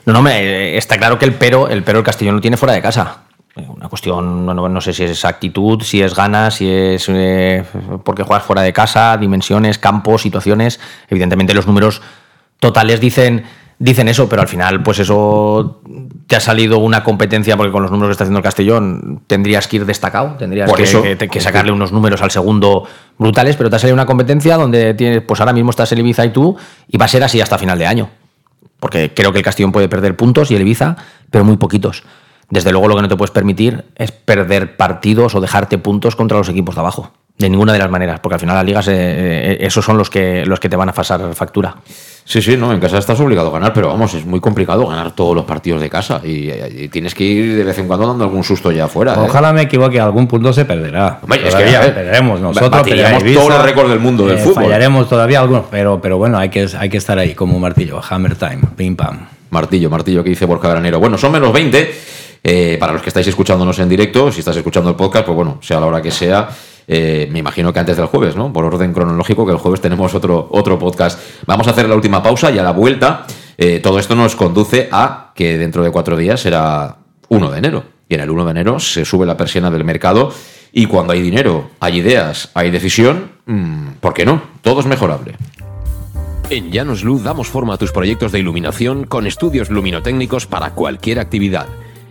No, no, me, eh, está claro que el pero, el pero el Castellón lo tiene fuera de casa. Eh, Una cuestión, no, no- sé si es actitud, si es ganas, si es eh, porque juegas fuera de casa, dimensiones, campos, situaciones. Evidentemente los números totales dicen, dicen eso, pero al final, pues eso te ha salido una competencia, porque con los números que está haciendo el Castellón tendrías que ir destacado, tendrías Por que, eso. que- que sacarle unos números al segundo brutales, pero te ha salido una competencia donde tienes, pues ahora mismo estás el Ibiza y tú, y va a ser así hasta final de año porque creo que el Castellón puede perder puntos y el Ibiza, pero muy poquitos. Desde luego lo que no te puedes permitir es perder partidos o dejarte puntos contra los equipos de abajo. De ninguna de las maneras, porque al final las ligas, eh, eh, esos son los que, los que te van a pasar factura. Sí, sí, no, en casa estás obligado a ganar, pero vamos, es muy complicado ganar todos los partidos de casa y, y tienes que ir de vez en cuando dando algún susto ya afuera. ¿eh? Ojalá me equivoque, algún punto se perderá. Hombre, es que, Todavía a ver, perderemos nosotros. Ibiza, todos los récords del mundo del fútbol. Fallaremos todavía algunos, pero, pero bueno, hay que, hay que estar ahí como un martillo. Hammer time, pim pam. Martillo, martillo que dice Borja Granero. Bueno, son menos 20. eh, para los que estáis escuchándonos en directo, si estás escuchando el podcast, pues bueno, sea la hora que sea. Eh, me imagino que antes del jueves, ¿no? Por orden cronológico, que el jueves tenemos otro, otro podcast. Vamos a hacer la última pausa y a la vuelta Eh, todo esto nos conduce a que dentro de cuatro días será 1 de enero. Y en el 1 de enero se sube la persiana del mercado y cuando hay dinero, hay ideas, hay decisión, mm, ¿por qué no? Todo es mejorable. En Llanos Luz damos forma a tus proyectos de iluminación con estudios luminotécnicos para cualquier actividad.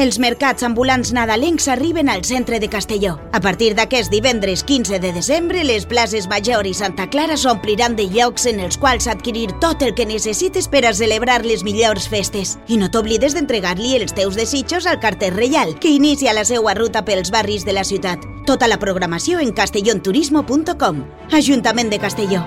Els mercats ambulants nadalencs arriben al centre de Castelló. A partir d'aquest divendres 15 de desembre, les places Major i Santa Clara s'ompliran de llocs en els quals adquirir tot el que necessites per a celebrar les millors festes. I no t'oblides d'entregar-li els teus desitjos al carter reial, que inicia la seva ruta pels barris de la ciutat. Tota la programació en castellonturismo.com. Ajuntament de Castelló.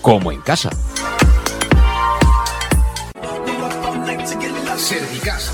como en casa. Servicas,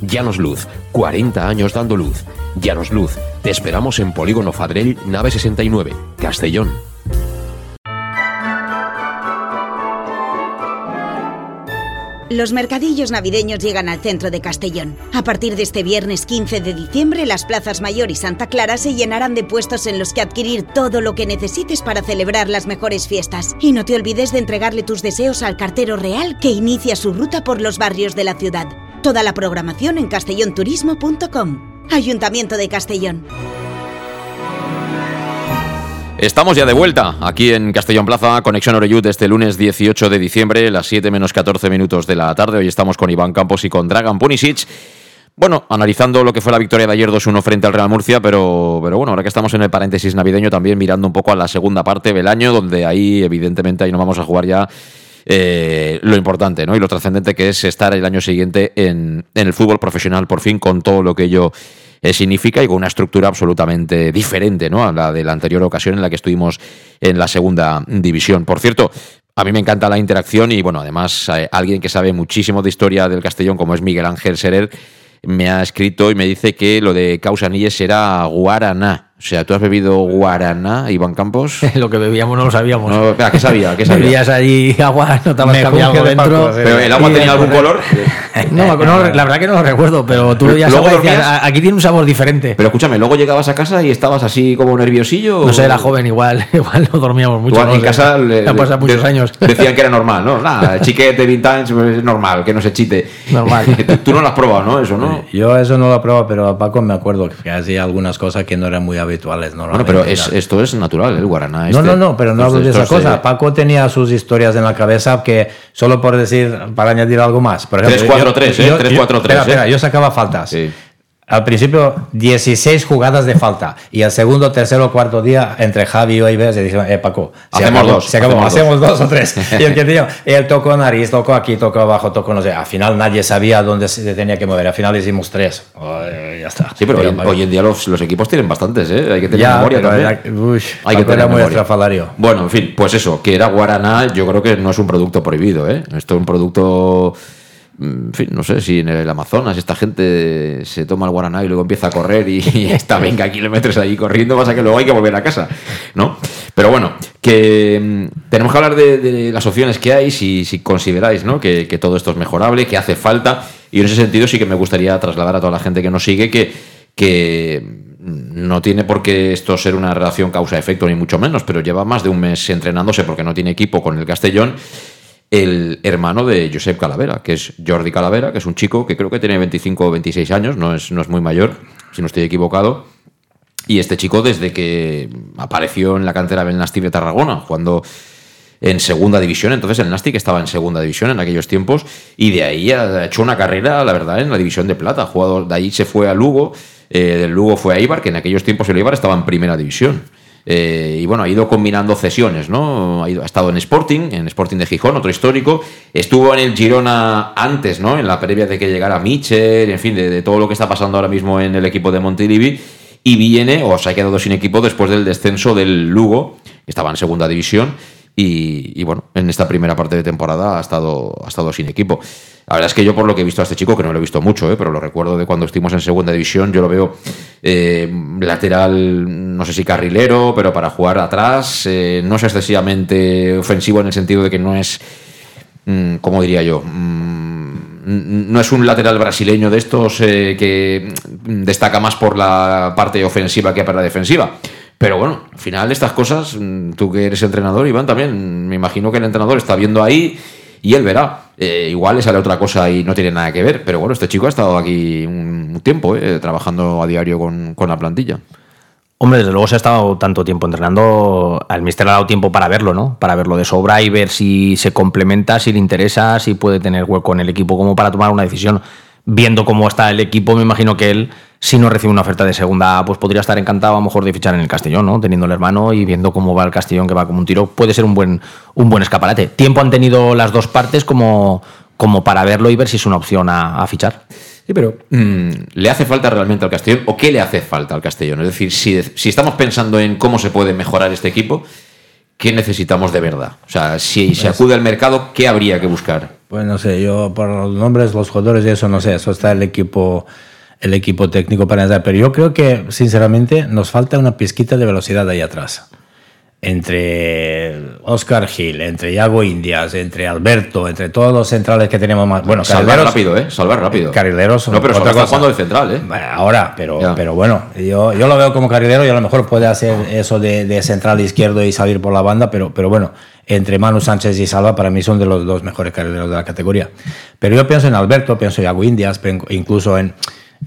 Llanos Luz, 40 años dando luz. Llanos Luz, te esperamos en Polígono Fadrell, nave 69, Castellón. Los mercadillos navideños llegan al centro de Castellón. A partir de este viernes 15 de diciembre, las plazas Mayor y Santa Clara se llenarán de puestos en los que adquirir todo lo que necesites para celebrar las mejores fiestas. Y no te olvides de entregarle tus deseos al cartero real que inicia su ruta por los barrios de la ciudad. Toda la programación en castellonturismo.com. Ayuntamiento de Castellón. Estamos ya de vuelta aquí en Castellón Plaza, Conexión Oreyud este lunes 18 de diciembre, las 7 menos 14 minutos de la tarde. Hoy estamos con Iván Campos y con Dragan Punisic. Bueno, analizando lo que fue la victoria de ayer 2-1 frente al Real Murcia, pero, pero bueno, ahora que estamos en el paréntesis navideño, también mirando un poco a la segunda parte del año, donde ahí, evidentemente, ahí no vamos a jugar ya eh, lo importante ¿no? y lo trascendente que es estar el año siguiente en, en el fútbol profesional, por fin, con todo lo que ello eh, significa y con una estructura absolutamente diferente ¿no? a la de la anterior ocasión en la que estuvimos en la segunda división. Por cierto, a mí me encanta la interacción y bueno, además eh, alguien que sabe muchísimo de historia del Castellón como es Miguel Ángel Serer me ha escrito y me dice que lo de Causanilles será Guaraná. O sea, ¿tú has bebido guaraná, Iván Campos? [laughs] Lo que bebíamos no lo sabíamos. No, espera, ¿qué sabía? ¿Qué sabía? Bebías allí agua, [laughs] no algo de dentro. Paco. ¿Pero el agua tenía algún color? [laughs] No, no, la verdad que no lo recuerdo, pero tú ya Luego sabes, dormías- aquí tiene un sabor diferente. Pero escúchame, luego llegabas a casa y estabas así como nerviosillo. no sé, era joven igual, igual no dormíamos mucho. Igual no en sé. casa le- han pasado muchos de- años. decían que era normal, ¿no? Nada, chiquete, vintage, pues es normal, que no se chite. Normal. Tú- Tú no lo has probado, ¿no? Eso, ¿no? Yo eso no lo he probado, pero a Paco me acuerdo que hacía algunas cosas que no eran muy habituales. Bueno, pero es, esto es natural, el guaraná. No, este. no, no, pero no hablo de esa es, cosa. eh, Paco tenía sus historias en la cabeza que, solo por decir, para añadir algo más. Por ejemplo, 3-4-3, yo- ¿eh? yo- 3-4-3, Espera, ¿eh? espera, yo sacaba faltas. Sí. Al principio, 16 jugadas de falta. Y al segundo, tercero, cuarto día, entre Javi y Iber, se dijeron, eh, Paco, se Hacemos acabó, dos, se acabó, hacemos hacemos dos. o tres. y el que tenía, [laughs] él tocó nariz, tocó aquí, tocó abajo, tocó no sé. Al final nadie sabía dónde se tenía que mover. Al final hicimos tres. Oh, eh, ya está. Sí, pero hoy, Paco- hoy en día los, los equipos tienen bastantes, ¿eh? Hay que tener Ya, memoria pero también. era- uy, Hay que tener muy memoria. Bueno, en fin, pues eso, que era guaraná, yo creo que no es un producto prohibido, ¿eh? Esto es un producto. Mm, En fin, no sé si en el Amazonas esta gente se toma el guaraná y luego empieza a correr y, [laughs] y está 20 kilómetros ahí corriendo, pasa que luego hay que volver a casa, ¿no? Pero bueno, que mm, tenemos que hablar de, las opciones que hay, si, si consideráis, ¿no? Que, que todo esto es mejorable, que hace falta, y en ese sentido sí que me gustaría trasladar a toda la gente que nos sigue que, que no tiene por qué esto ser una relación causa-efecto, ni mucho menos, pero lleva más de un mes entrenándose porque no tiene equipo con el Castellón. El hermano de Josep Calavera, que es Jordi Calavera, que es un chico que creo que tiene 25 o 26 años, no es, no es muy mayor, si no estoy equivocado. Y este chico, desde que apareció en la cantera del Nastic de Tarragona, jugando en segunda división, entonces el Nastic estaba en segunda división en aquellos tiempos, y de ahí ha hecho una carrera, la verdad, en la división de plata. Jugado, de ahí se fue a Lugo, eh, del Lugo fue a Ibar, que en aquellos tiempos el Ibar estaba en primera división. Eh, y bueno, ha ido combinando cesiones, ¿no? Ha, ido- ha estado en Sporting, en Sporting de Gijón, otro histórico. Estuvo en el Girona antes, ¿no? En la previa de que llegara Mitchell, en fin, de, todo lo que está pasando ahora mismo en el equipo de Montilivi. Y viene, o se ha quedado sin equipo después del descenso del Lugo, que estaba en segunda división. Y, y bueno, en esta primera parte de temporada ha estado, ha estado sin equipo. La verdad es que yo, por lo que he visto a este chico, que no lo he visto mucho, ¿eh? pero lo recuerdo de cuando estuvimos en segunda división, yo lo veo eh, lateral, no sé si carrilero, pero para jugar atrás, eh, no es excesivamente ofensivo en el sentido de que no es, mm, ¿cómo diría yo? Mm, no es un lateral brasileño de estos eh, que destaca más por la parte ofensiva que por la defensiva. Pero bueno, al final estas cosas, mm, tú que eres entrenador, Iván, también me imagino que el entrenador está viendo ahí y él verá. Eh, igual le sale otra cosa y no tiene nada que ver, pero bueno, este chico ha estado aquí un, tiempo, eh, trabajando a diario con, con la plantilla. Hombre, desde luego se ha estado tanto tiempo entrenando, al mister ha dado tiempo para verlo, ¿no? Para verlo de sobra y ver si se complementa, si le interesa, si puede tener hueco en el equipo como para tomar una decisión. Viendo cómo está el equipo, me imagino que él, si no recibe una oferta de segunda, pues podría estar encantado a lo mejor de fichar en el Castellón, ¿no? Teniendo el hermano y viendo cómo va el Castellón, que va como un tiro, puede ser un buen, un buen escaparate. Tiempo han tenido las dos partes como, como para verlo y ver si es una opción a, a fichar. Sí, pero mm, ¿le hace falta realmente al Castellón o qué le hace falta al Castellón? Es decir, si, si estamos pensando en cómo se puede mejorar este equipo, ¿qué necesitamos de verdad? O sea, si se acude al mercado, ¿qué habría que buscar? Pues no sé, yo por los nombres, los jugadores y eso, no sé, eso está el equipo el equipo técnico para entrar, pero yo creo que sinceramente nos falta una pizquita de velocidad ahí atrás entre Oscar Gil, entre Iago Indias, entre Alberto, entre todos los centrales que tenemos más. Bueno, salvar rápido, ¿eh? Salvar rápido. Carrileros. No, pero está jugando de central, ¿eh? Ahora, pero, pero bueno, yo, yo lo veo como carrilero y a lo mejor puede hacer eso de, de, central izquierdo y salir por la banda, pero, pero bueno, entre Manu Sánchez y Salva para mí son de los dos mejores carrileros de la categoría. Pero yo pienso en Alberto, pienso en Iago Indias, incluso en.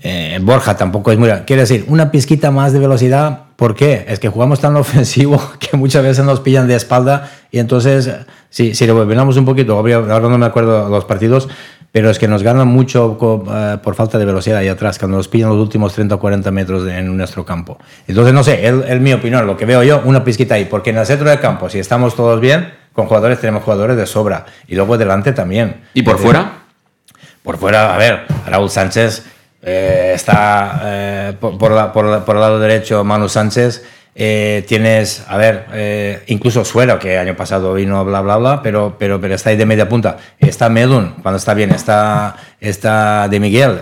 Eh, Borja tampoco es muy. Quiere decir, una pizquita más de velocidad. ¿Por qué? Es que jugamos tan [laughs] ofensivo que muchas veces nos pillan de espalda y entonces, si, si volvemos un poquito, ahora no me acuerdo los partidos, pero es que nos ganan mucho uh, por falta de velocidad ahí atrás, cuando nos pillan los últimos 30 o 40 metros en nuestro campo. Entonces, no sé, es mi opinión, lo que veo yo, una pizquita ahí, porque en el centro del campo, si estamos todos bien, con jugadores tenemos jugadores de sobra, y luego delante también. ¿Y por fuera? Por fuera, a ver, Raúl Sánchez eh, está eh, por, por, por, el lado derecho Manu Sánchez. Eh, tienes, a ver, incluso Suero, que año pasado vino, bla, bla, bla, pero, pero, pero está ahí de media punta. Está Medun, cuando está bien, está, está de Miguel.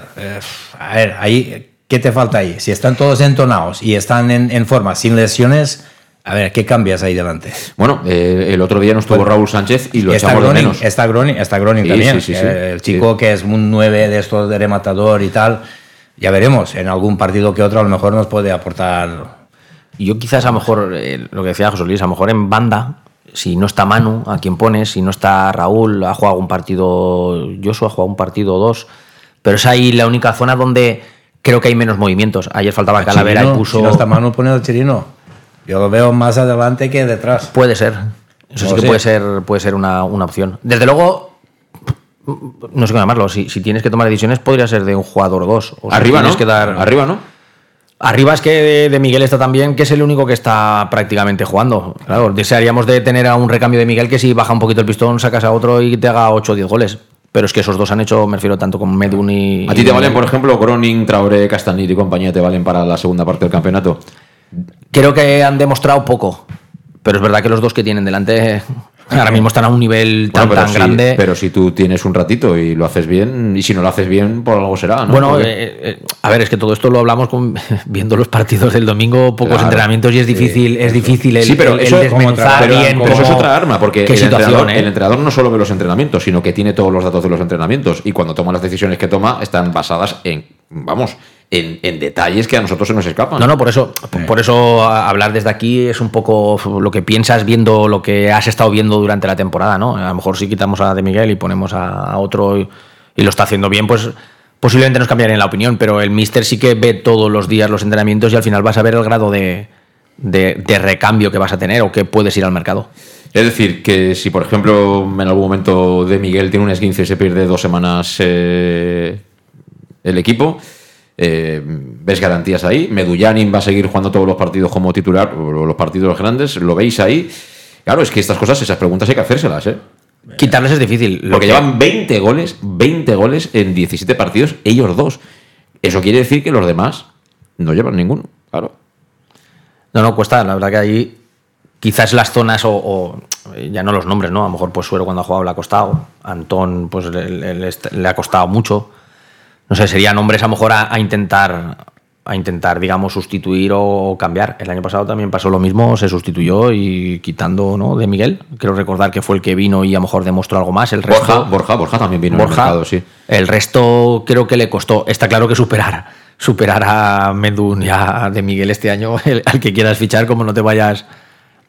A ver, ahí, ¿qué te falta ahí? Si están todos entonados y están en forma, sin lesiones, a ver, ¿qué cambias ahí delante? Bueno, eh, el otro día no estuvo Pues, Raúl Sánchez y lo está echamos de Groning, menos. Está Groning, está Groning Sí, también. sí, sí, sí. Eh, El chico que es un 9 de estos de rematador y tal. Ya veremos, en algún partido que otro a lo mejor nos puede aportar. Y yo quizás a lo mejor, eh, lo que decía José Luis, a lo mejor en banda, si no está Manu, a quien pones, si no está Raúl, ha jugado un partido, Joshua ha jugado un partido o dos, pero es ahí la única zona donde creo que hay menos movimientos. Ayer faltaba Calavera y puso... Si no está Manu, pone al Chirino. Yo lo veo más adelante que detrás. Puede ser. Eso sí que puede ser, puede ser una, una opción. Desde luego, no sé cómo llamarlo. Si, si tienes que tomar decisiones, podría ser de un jugador o dos. O si Arriba, tienes ¿no? que dar... Arriba, ¿no? Arriba es que de, de Miguel está también, que es el único que está prácticamente jugando. Claro, desearíamos de tener a un recambio de Miguel que si baja un poquito el pistón, sacas a otro y te haga 8 o 10 goles. Pero es que esos dos han hecho, me refiero tanto con Medun y. ¿A ti y te valen, Miguel. por ejemplo, Groning, Traoré, Castanir y compañía, te valen para la segunda parte del campeonato? Creo que han demostrado poco. Pero es verdad que los dos que tienen delante [laughs] ahora mismo están a un nivel tan, Bueno, pero tan si- grande. Pero si tú tienes un ratito y lo haces bien, y si no lo haces bien, por algo será, ¿no? Bueno, eh, eh, a ver, es que todo esto lo hablamos con, [laughs] viendo los partidos del domingo, pocos Claro, entrenamientos y es difícil, es difícil el, sí, pero el- eso, el desmenuzar pero- bien pero eso es otra arma, porque el, entrenador, ¿eh? el entrenador no solo ve los entrenamientos, sino que tiene todos los datos de los entrenamientos. Y cuando toma las decisiones que toma, están basadas en, vamos, en, en detalles que a nosotros se nos escapan. No, no, por eso, por eso hablar desde aquí es un poco lo que piensas viendo lo que has estado viendo durante la temporada, ¿no? A lo mejor si quitamos a De Miguel y ponemos a, a otro y, y lo está haciendo bien, pues posiblemente nos cambiaría la opinión, pero el Mister sí que ve todos los días los entrenamientos y al final vas a ver el grado de, de- de recambio que vas a tener o que puedes ir al mercado. Es decir, que si por ejemplo en algún momento de Miguel tiene un esguince y se pierde dos semanas eh, el equipo, eh, ves garantías ahí. Medullanin va a seguir jugando todos los partidos como titular, o los partidos grandes, lo veis ahí. Claro, es que estas cosas, esas preguntas hay que hacérselas, ¿eh? Quitarles es difícil. Lo Porque que- llevan 20 goles, 20 goles en 17 partidos, ellos dos. Eso quiere decir que los demás no llevan ninguno, claro. No, no, cuesta. La verdad que ahí quizás las zonas o, o, ya no los nombres, ¿no? A lo mejor pues Suero cuando ha jugado le ha costado. Antón pues le, le- le ha costado mucho. No sé, serían nombres a lo mejor a, a intentar a intentar, digamos, sustituir o cambiar. El año pasado también pasó lo mismo, se sustituyó y quitando, ¿no? De Miguel. Creo recordar que fue el que vino y a lo mejor demostró algo más. El resto, Borja, Borja, Borja también vino en el Borja, mercado, sí. el resto creo que le costó. Está claro que superar, superar a Medun y a De Miguel este año, [laughs] el- al que quieras fichar, como no te vayas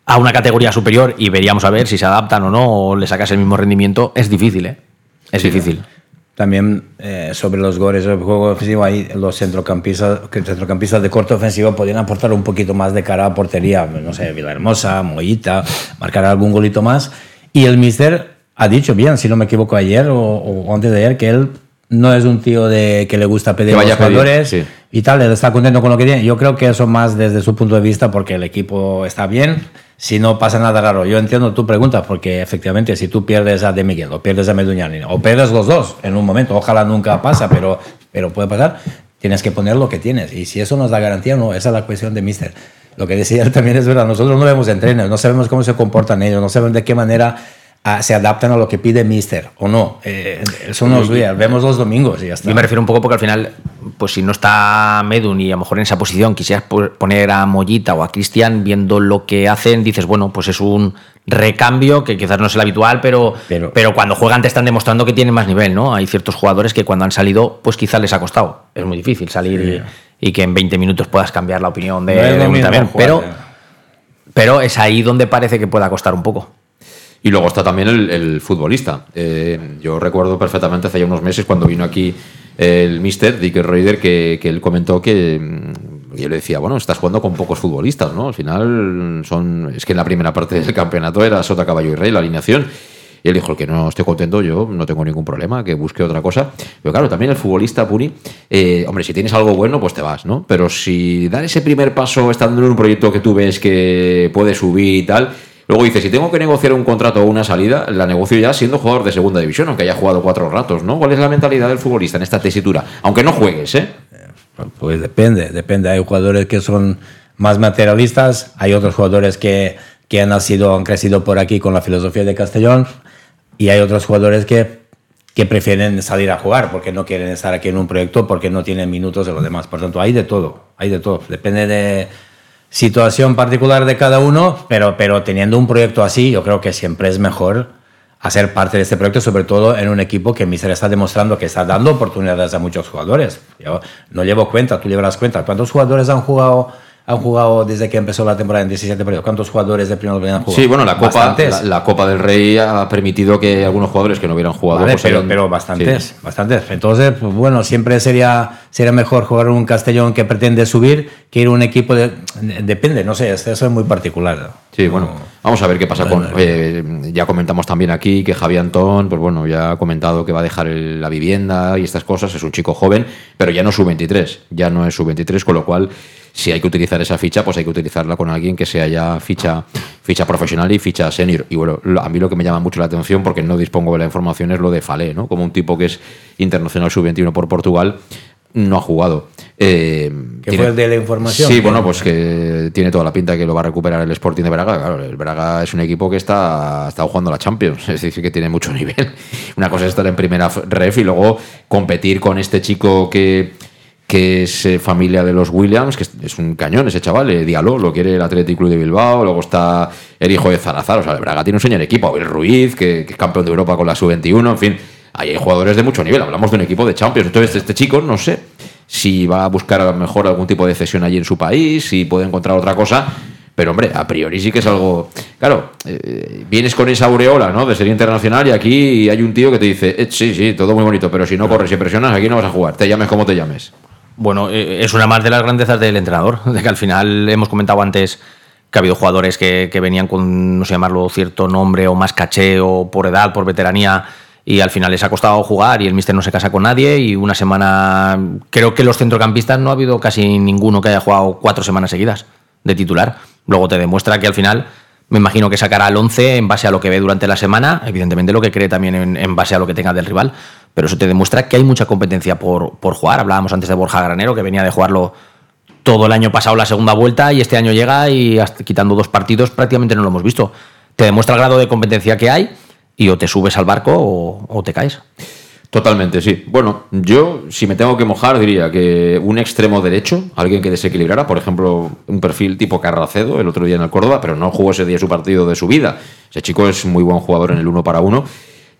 a una categoría superior y veríamos a ver si se adaptan o no, o le sacas el mismo rendimiento, es difícil, ¿eh? Es difícil. También eh, sobre los goles del juego ofensivo, ahí los centrocampistas, centrocampistas de corte ofensivo podrían aportar un poquito más de cara a portería. No sé, Villahermosa, Mollita, marcar algún golito más. Y el Mister ha dicho bien, si no me equivoco, ayer o, o antes de ayer, que él no es un tío de que le gusta pedir a los pedir, sí. Y tal, está contento con lo que tiene. Yo creo que eso más desde su punto de vista porque el equipo está bien, si no pasa nada raro. Yo entiendo tu pregunta porque efectivamente si tú pierdes a De Miguel o pierdes a Meduñani o pierdes los dos en un momento, ojalá nunca pasa, pero, pero puede pasar, tienes que poner lo que tienes. Y si eso nos da garantía, no, esa es la cuestión de Mister. Lo que decía él también es verdad, nosotros no vemos entrenos, no sabemos cómo se comportan ellos, no sabemos de qué manera ah, se adaptan a lo que pide Mister o no. Eh, eso nos días, vemos los domingos y ya está. Yo me refiero un poco porque al final, pues si no está Medun y a lo mejor en esa posición quisieras po- poner a Mollita o a Cristian, viendo lo que hacen, dices, bueno, pues es un recambio que quizás no es el habitual, pero, pero, cuando juegan te están demostrando que tienen más nivel, ¿no? Hay ciertos jugadores que cuando han salido, pues quizás les ha costado. Es muy difícil salir y, y que en 20 minutos puedas cambiar la opinión de, No de mismo también. Pero, eh. pero es ahí donde parece que pueda costar un poco. Y luego está también el, futbolista. Eh, yo recuerdo perfectamente hace ya unos meses cuando vino aquí el mister Dick Reuter que, él comentó que mm, yo le decía, bueno, estás jugando con pocos futbolistas, ¿no? Al final son es que en la primera parte del campeonato era Sota, Caballo y Rey la alineación. Y él dijo, que no esté contento, yo no tengo ningún problema, que busque otra cosa. Pero claro, también el futbolista, Puni, eh, hombre, si tienes algo bueno, pues te vas, ¿no? Pero si dar ese primer paso estando en un proyecto que tú ves que puede subir y tal, luego dices, si tengo que negociar un contrato o una salida, la negocio ya siendo jugador de segunda división, aunque haya jugado cuatro ratos, ¿no? ¿Cuál es la mentalidad del futbolista en esta tesitura? Aunque no juegues, ¿eh? Pues depende, depende. Hay jugadores que son más materialistas, hay otros jugadores que, que han nacido, han crecido por aquí con la filosofía de Castellón, y hay otros jugadores que, que prefieren salir a jugar porque no quieren estar aquí en un proyecto, porque no tienen minutos de los demás. Por tanto, hay de todo, hay de todo. Depende de situación particular de cada uno, pero, pero teniendo un proyecto así, yo creo que siempre es mejor hacer parte de este proyecto, sobre todo en un equipo que Mister está demostrando que está dando oportunidades a muchos jugadores. Yo no llevo cuenta, tú llevarás cuenta. ¿Cuántos jugadores han jugado, han jugado desde que empezó la temporada en 17 periodos? ¿Cuántos jugadores de primera división han jugado? Sí, bueno, la Copa, la, la Copa del Rey ha permitido que algunos jugadores que no hubieran jugado... Vale, pues pero, pero bastantes, Sí. bastantes. Entonces, pues, bueno, siempre sería, sería mejor jugar un Castellón que pretende subir que ir a un equipo de... Depende, no sé, eso es muy particular. Sí, bueno, vamos a ver qué pasa con. eh, ya comentamos también aquí que Javi Antón, pues bueno, ya ha comentado que va a dejar el- la vivienda y estas cosas. Es un chico joven, pero ya no es su 23, ya no es su 23, con lo cual, si hay que utilizar esa ficha, pues hay que utilizarla con alguien que sea ya ficha, ficha profesional y ficha senior. Y bueno, a mí lo que me llama mucho la atención, porque no dispongo de la información, es lo de Falé, ¿no? Como un tipo que es internacional sub-21 por Portugal. No ha jugado. Eh, ¿Qué fue el de la información? Sí, bueno, pues que tiene toda la pinta que lo va a recuperar el Sporting de Braga. Claro, el Braga es un equipo que está, está jugando la Champions, es decir, que tiene mucho [laughs] nivel. Una cosa es estar en primera ref y luego competir con este chico que, que es eh, familia de los Williams, que es, es un cañón ese chaval, eh, Diallo, lo quiere el Athletic Club de Bilbao, luego está el hijo de Zarazar, o sea, el Braga tiene un señor equipo, Abel Ruiz, que, que es campeón de Europa con la Sub-21, en fin, ahí hay jugadores de mucho nivel, hablamos de un equipo de Champions, entonces este chico, no sé si va a buscar a lo mejor algún tipo de cesión allí en su país, si puede encontrar otra cosa, pero hombre, a priori sí que es algo. Claro, eh, vienes con esa aureola, ¿no? De ser internacional y aquí hay un tío que te dice, "Eh, sí, sí, todo muy bonito, pero si no corres y presionas, aquí no vas a jugar, te llames como te llames. Bueno, eh, es una más de las grandezas del entrenador, [laughs] de que al final hemos comentado antes que ha habido jugadores que, venían con, no sé llamarlo, cierto nombre o más caché o por edad, por veteranía, y al final les ha costado jugar y el míster no se casa con nadie y una semana, creo que los centrocampistas no ha habido casi ninguno que haya jugado cuatro semanas seguidas de titular. Luego te demuestra que al final me imagino que sacará el 11 en base a lo que ve durante la semana, evidentemente lo que cree también en base a lo que tenga del rival, pero eso te demuestra que hay mucha competencia por, por jugar. Hablábamos antes de Borja Granero, que venía de jugarlo todo el año pasado la segunda vuelta y este año llega y hasta quitando dos partidos prácticamente no lo hemos visto. Te demuestra el grado de competencia que hay y o te subes al barco o, o te caes. Totalmente, sí. Bueno, yo, si me tengo que mojar, diría que un extremo derecho, alguien que desequilibrara, por ejemplo, un perfil tipo Carracedo, el otro día en el Córdoba, pero no jugó ese día su partido de su vida. Ese chico es muy buen jugador en el uno para uno.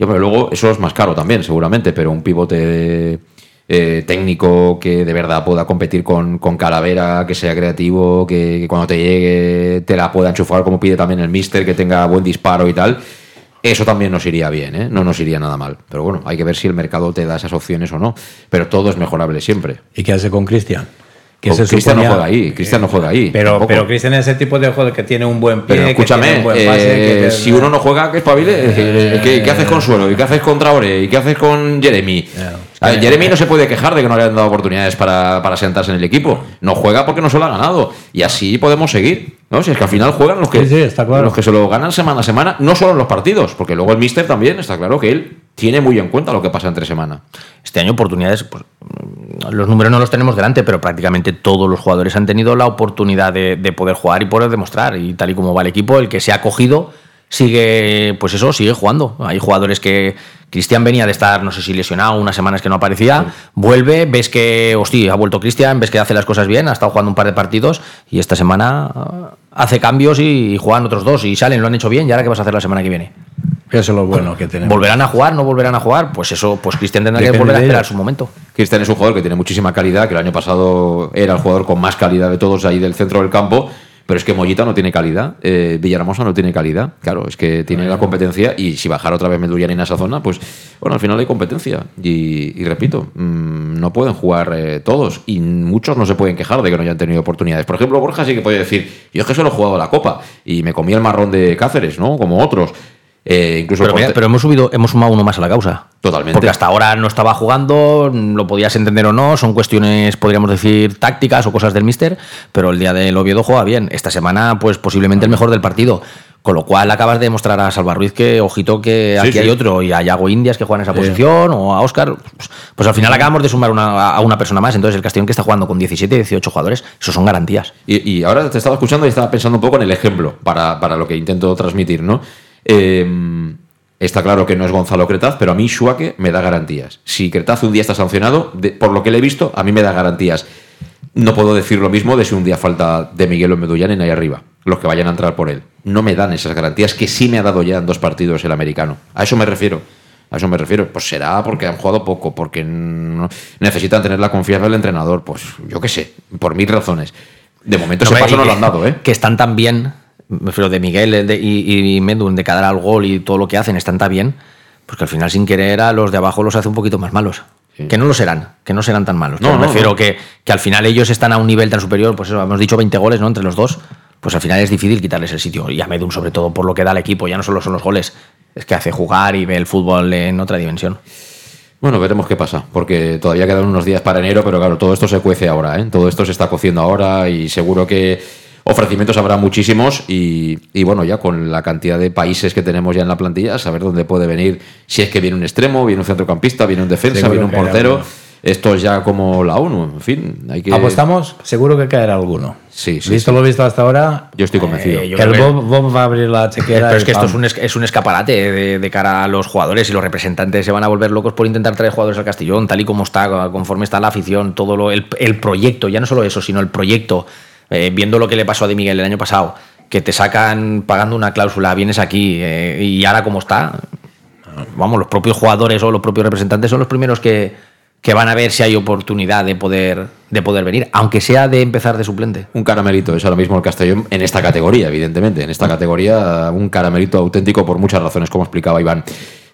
Hombre, luego eso es más caro también, seguramente, pero un pivote eh, técnico que de verdad pueda competir con, con Calavera, que sea creativo, que, que cuando te llegue te la pueda enchufar, como pide también el Mister, que tenga buen disparo y tal. Eso también nos iría bien, ¿eh? no nos iría nada mal. Pero bueno, hay que ver si el mercado te da esas opciones o no. Pero todo es mejorable siempre. ¿Y qué hace con Cristian? Que se Cristian no suponía- juega ahí, Cristian no juega ahí. Pero, tampoco. pero Cristian es ese tipo de jugador que tiene un buen pie, Pero que escúchame, tiene un buen pase, eh, que te- si uno no juega, que espabile. Eh, ¿Qué, qué haces con Suelo? ¿Y qué haces con Traoré? ¿Y qué haces con Jeremy? Jeremy no se puede quejar de que no le han dado oportunidades para, para sentarse en el equipo. No juega porque no se lo ha ganado. Y así podemos seguir. ¿no? Si es que al final juegan los que, Sí, sí, está claro. los que se lo ganan semana a semana, no solo en los partidos, porque luego el Mister también está claro que él tiene muy en cuenta lo que pasa entre semana. Este año oportunidades, pues, los números no los tenemos delante, pero prácticamente todos los jugadores han tenido la oportunidad de, de poder jugar y poder demostrar. Y tal y como va el equipo, el que se ha cogido sigue, pues eso, sigue jugando. Hay jugadores que Cristian venía de estar, no sé si lesionado, unas semanas que no aparecía, vuelve, ves que, hostia, ha vuelto Cristian, ves que hace las cosas bien, ha estado jugando un par de partidos y esta semana hace cambios y, y juegan otros dos y salen, lo han hecho bien. ¿Y ahora qué vas a hacer la semana que viene? Eso es lo bueno que tenemos. ¿Volverán a jugar? ¿No volverán a jugar? Pues eso, pues Cristian tendrá que Depende volver a esperar su momento. Cristian es un jugador que tiene muchísima calidad, que el año pasado era el jugador con más calidad de todos ahí del centro del campo, pero es que Mollita no tiene calidad, eh, Villahermosa no tiene calidad, claro, es que tiene la competencia y si bajara otra vez Medullán en esa zona, pues bueno, al final hay competencia y, y repito, mm, no pueden jugar eh, todos y muchos no se pueden quejar de que no hayan tenido oportunidades. Por ejemplo, Borja sí que puede decir, yo es que solo he jugado la Copa y me comí el marrón de Cáceres, ¿no? Como otros. Eh, incluso Pero, mira, Corte- pero hemos subido, hemos sumado uno más a la causa. Totalmente. Porque hasta ahora no estaba jugando, lo podías entender o no, son cuestiones, podríamos decir, tácticas o cosas del míster, pero el día del Oviedo juega bien. Esta semana, pues posiblemente el mejor del partido. Con lo cual acabas de demostrar a Salva Ruiz que, ojito, que Sí, aquí sí. hay otro, y a Yago Indias que juega en esa posición, o a Oscar. Pues, pues al final acabamos de sumar una- a una persona más. Entonces el Castellón que está jugando con 17, 18 jugadores, eso son garantías. Y, y ahora te estaba escuchando y estaba pensando un poco en el ejemplo para, para lo que intento transmitir, ¿no? Eh, está claro que no es Gonzalo Cretaz, pero a mí Schuake me da garantías. Si Cretaz un día está sancionado, de- por lo que le he visto, a mí me da garantías. No puedo decir lo mismo de si un día falta de Miguel o Medullán en ahí arriba, los que vayan a entrar por él. No me dan esas garantías que sí me ha dado ya en dos partidos el americano. A eso me refiero. A eso me refiero. Pues será porque han jugado poco, porque no- necesitan tener la confianza del entrenador. Pues yo qué sé, por mil razones. De momento ese paso no lo han dado, ¿eh? Que están tan bien, me refiero de Miguel de- y, y Medun, de cada al gol y todo lo que hacen, están tan bien, pues que al final sin querer a los de abajo los hace un poquito más malos. Que no lo serán, que no serán tan malos. No, me refiero no. Que, que al final ellos están a un nivel tan superior, pues eso, hemos dicho 20 goles, ¿no? Entre los dos, pues al final es difícil quitarles el sitio. Y a Medun, sobre todo, por lo que da al equipo, ya no solo son los goles, es que hace jugar y ve el fútbol en otra dimensión. Bueno, veremos qué pasa, porque todavía quedan unos días para enero, pero claro, todo esto se cuece ahora, ¿eh? Todo esto se está cociendo ahora y seguro que ofrecimientos habrá muchísimos y, y bueno, ya con la cantidad de países que tenemos ya en la plantilla, saber dónde puede venir, si es que viene un extremo, viene un centrocampista, viene un defensa, Seguro viene un portero. alguno. Esto es ya como la ONU, en fin, hay que... ¿Apostamos? Seguro que caerá alguno. Sí, sí, Visto sí. lo visto hasta ahora, Yo estoy convencido. Eh, yo que el Bob, Bob va a abrir la chequera. Pero es que esto es un, es, es un escaparate de, de cara a los jugadores y los representantes se van a volver locos por intentar traer jugadores al Castellón, tal y como está, conforme está la afición, todo lo, el, el proyecto, ya no solo eso, sino el proyecto, eh, viendo lo que le pasó a Di Miguel el año pasado, que te sacan pagando una cláusula, vienes aquí eh, y ahora como está, vamos, los propios jugadores o los propios representantes son los primeros que, que van a ver si hay oportunidad de poder, de poder venir, aunque sea de empezar de suplente. Un caramelito es ahora mismo el Castellón en esta categoría, evidentemente. En esta categoría, un caramelito auténtico por muchas razones, como explicaba Iván.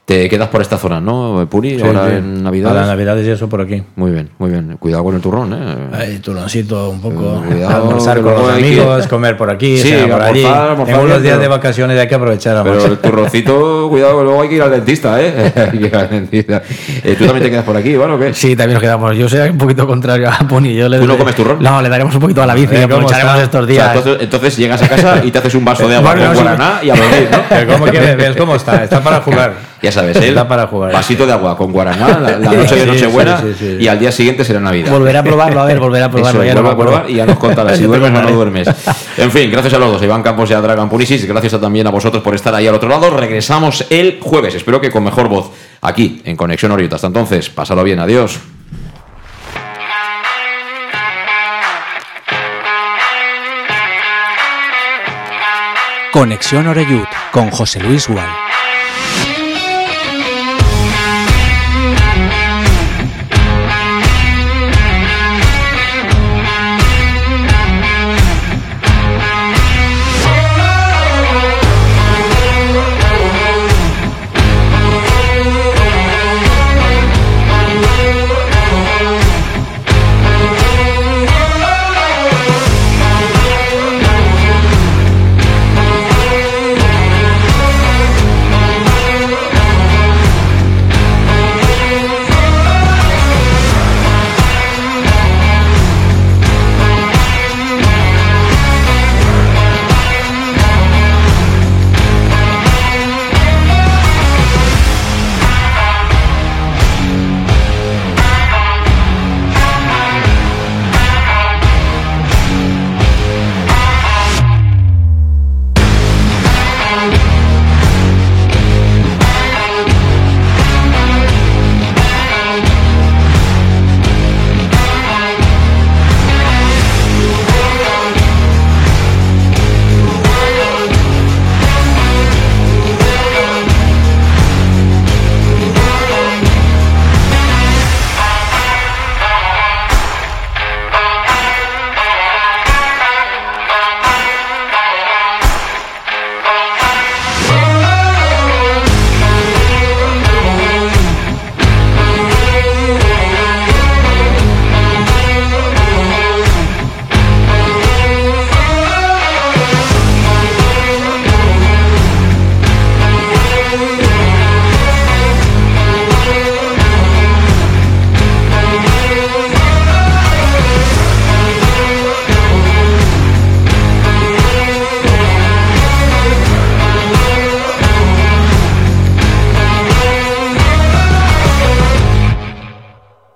Te quedas por esta zona, ¿no, Puri? Sí, ahora sí. en Navidad. Ahora Navidades y eso por aquí. Muy bien, muy bien. Cuidado con el turrón, ¿eh? Ay, turroncito un poco. Cuidado, [laughs] almorzar con los hay que- amigos, comer por aquí, Sí, por allí. almorzar, almorzar Tengo unos días pero- de vacaciones, hay que aprovechar. Pero el turroncito, [laughs] cuidado, luego hay que ir al dentista, ¿eh? [laughs] Hay que ir al dentista. Eh, ¿Tú también te quedas por aquí, Iván, o qué? Sí, también nos quedamos. Yo soy un poquito contrario a Pony. Yo le ¿Tú no comes turrón? No, le daremos un poquito a la bici y Eh, ¿cómo aprovecharemos estos O sea, días. entonces, entonces llegas a casa y te haces un vaso de agua Bueno, con guaraná y a dormir, ¿no? ¿Cómo que ves cómo está? Está para jugar. Ya sabes, [laughs] él, Está para jugar. vasito de agua con guaraná, la, la noche de Nochebuena sí, sí, sí. y al día siguiente será Navidad. Volveré a probarlo, a ver, volveré a probarlo. Eso, ya no a probar y ya nos contarás si [laughs] duermes o no duermes. En fin, gracias a los dos, Iván Campos y a Dragan Punisis. Gracias a- también a vosotros por estar ahí al otro lado. Regresamos el jueves, espero que con mejor voz, aquí en Conexión Oriota. Hasta entonces, pásalo bien, adiós. Conexión Oreyud con José Luis Gual.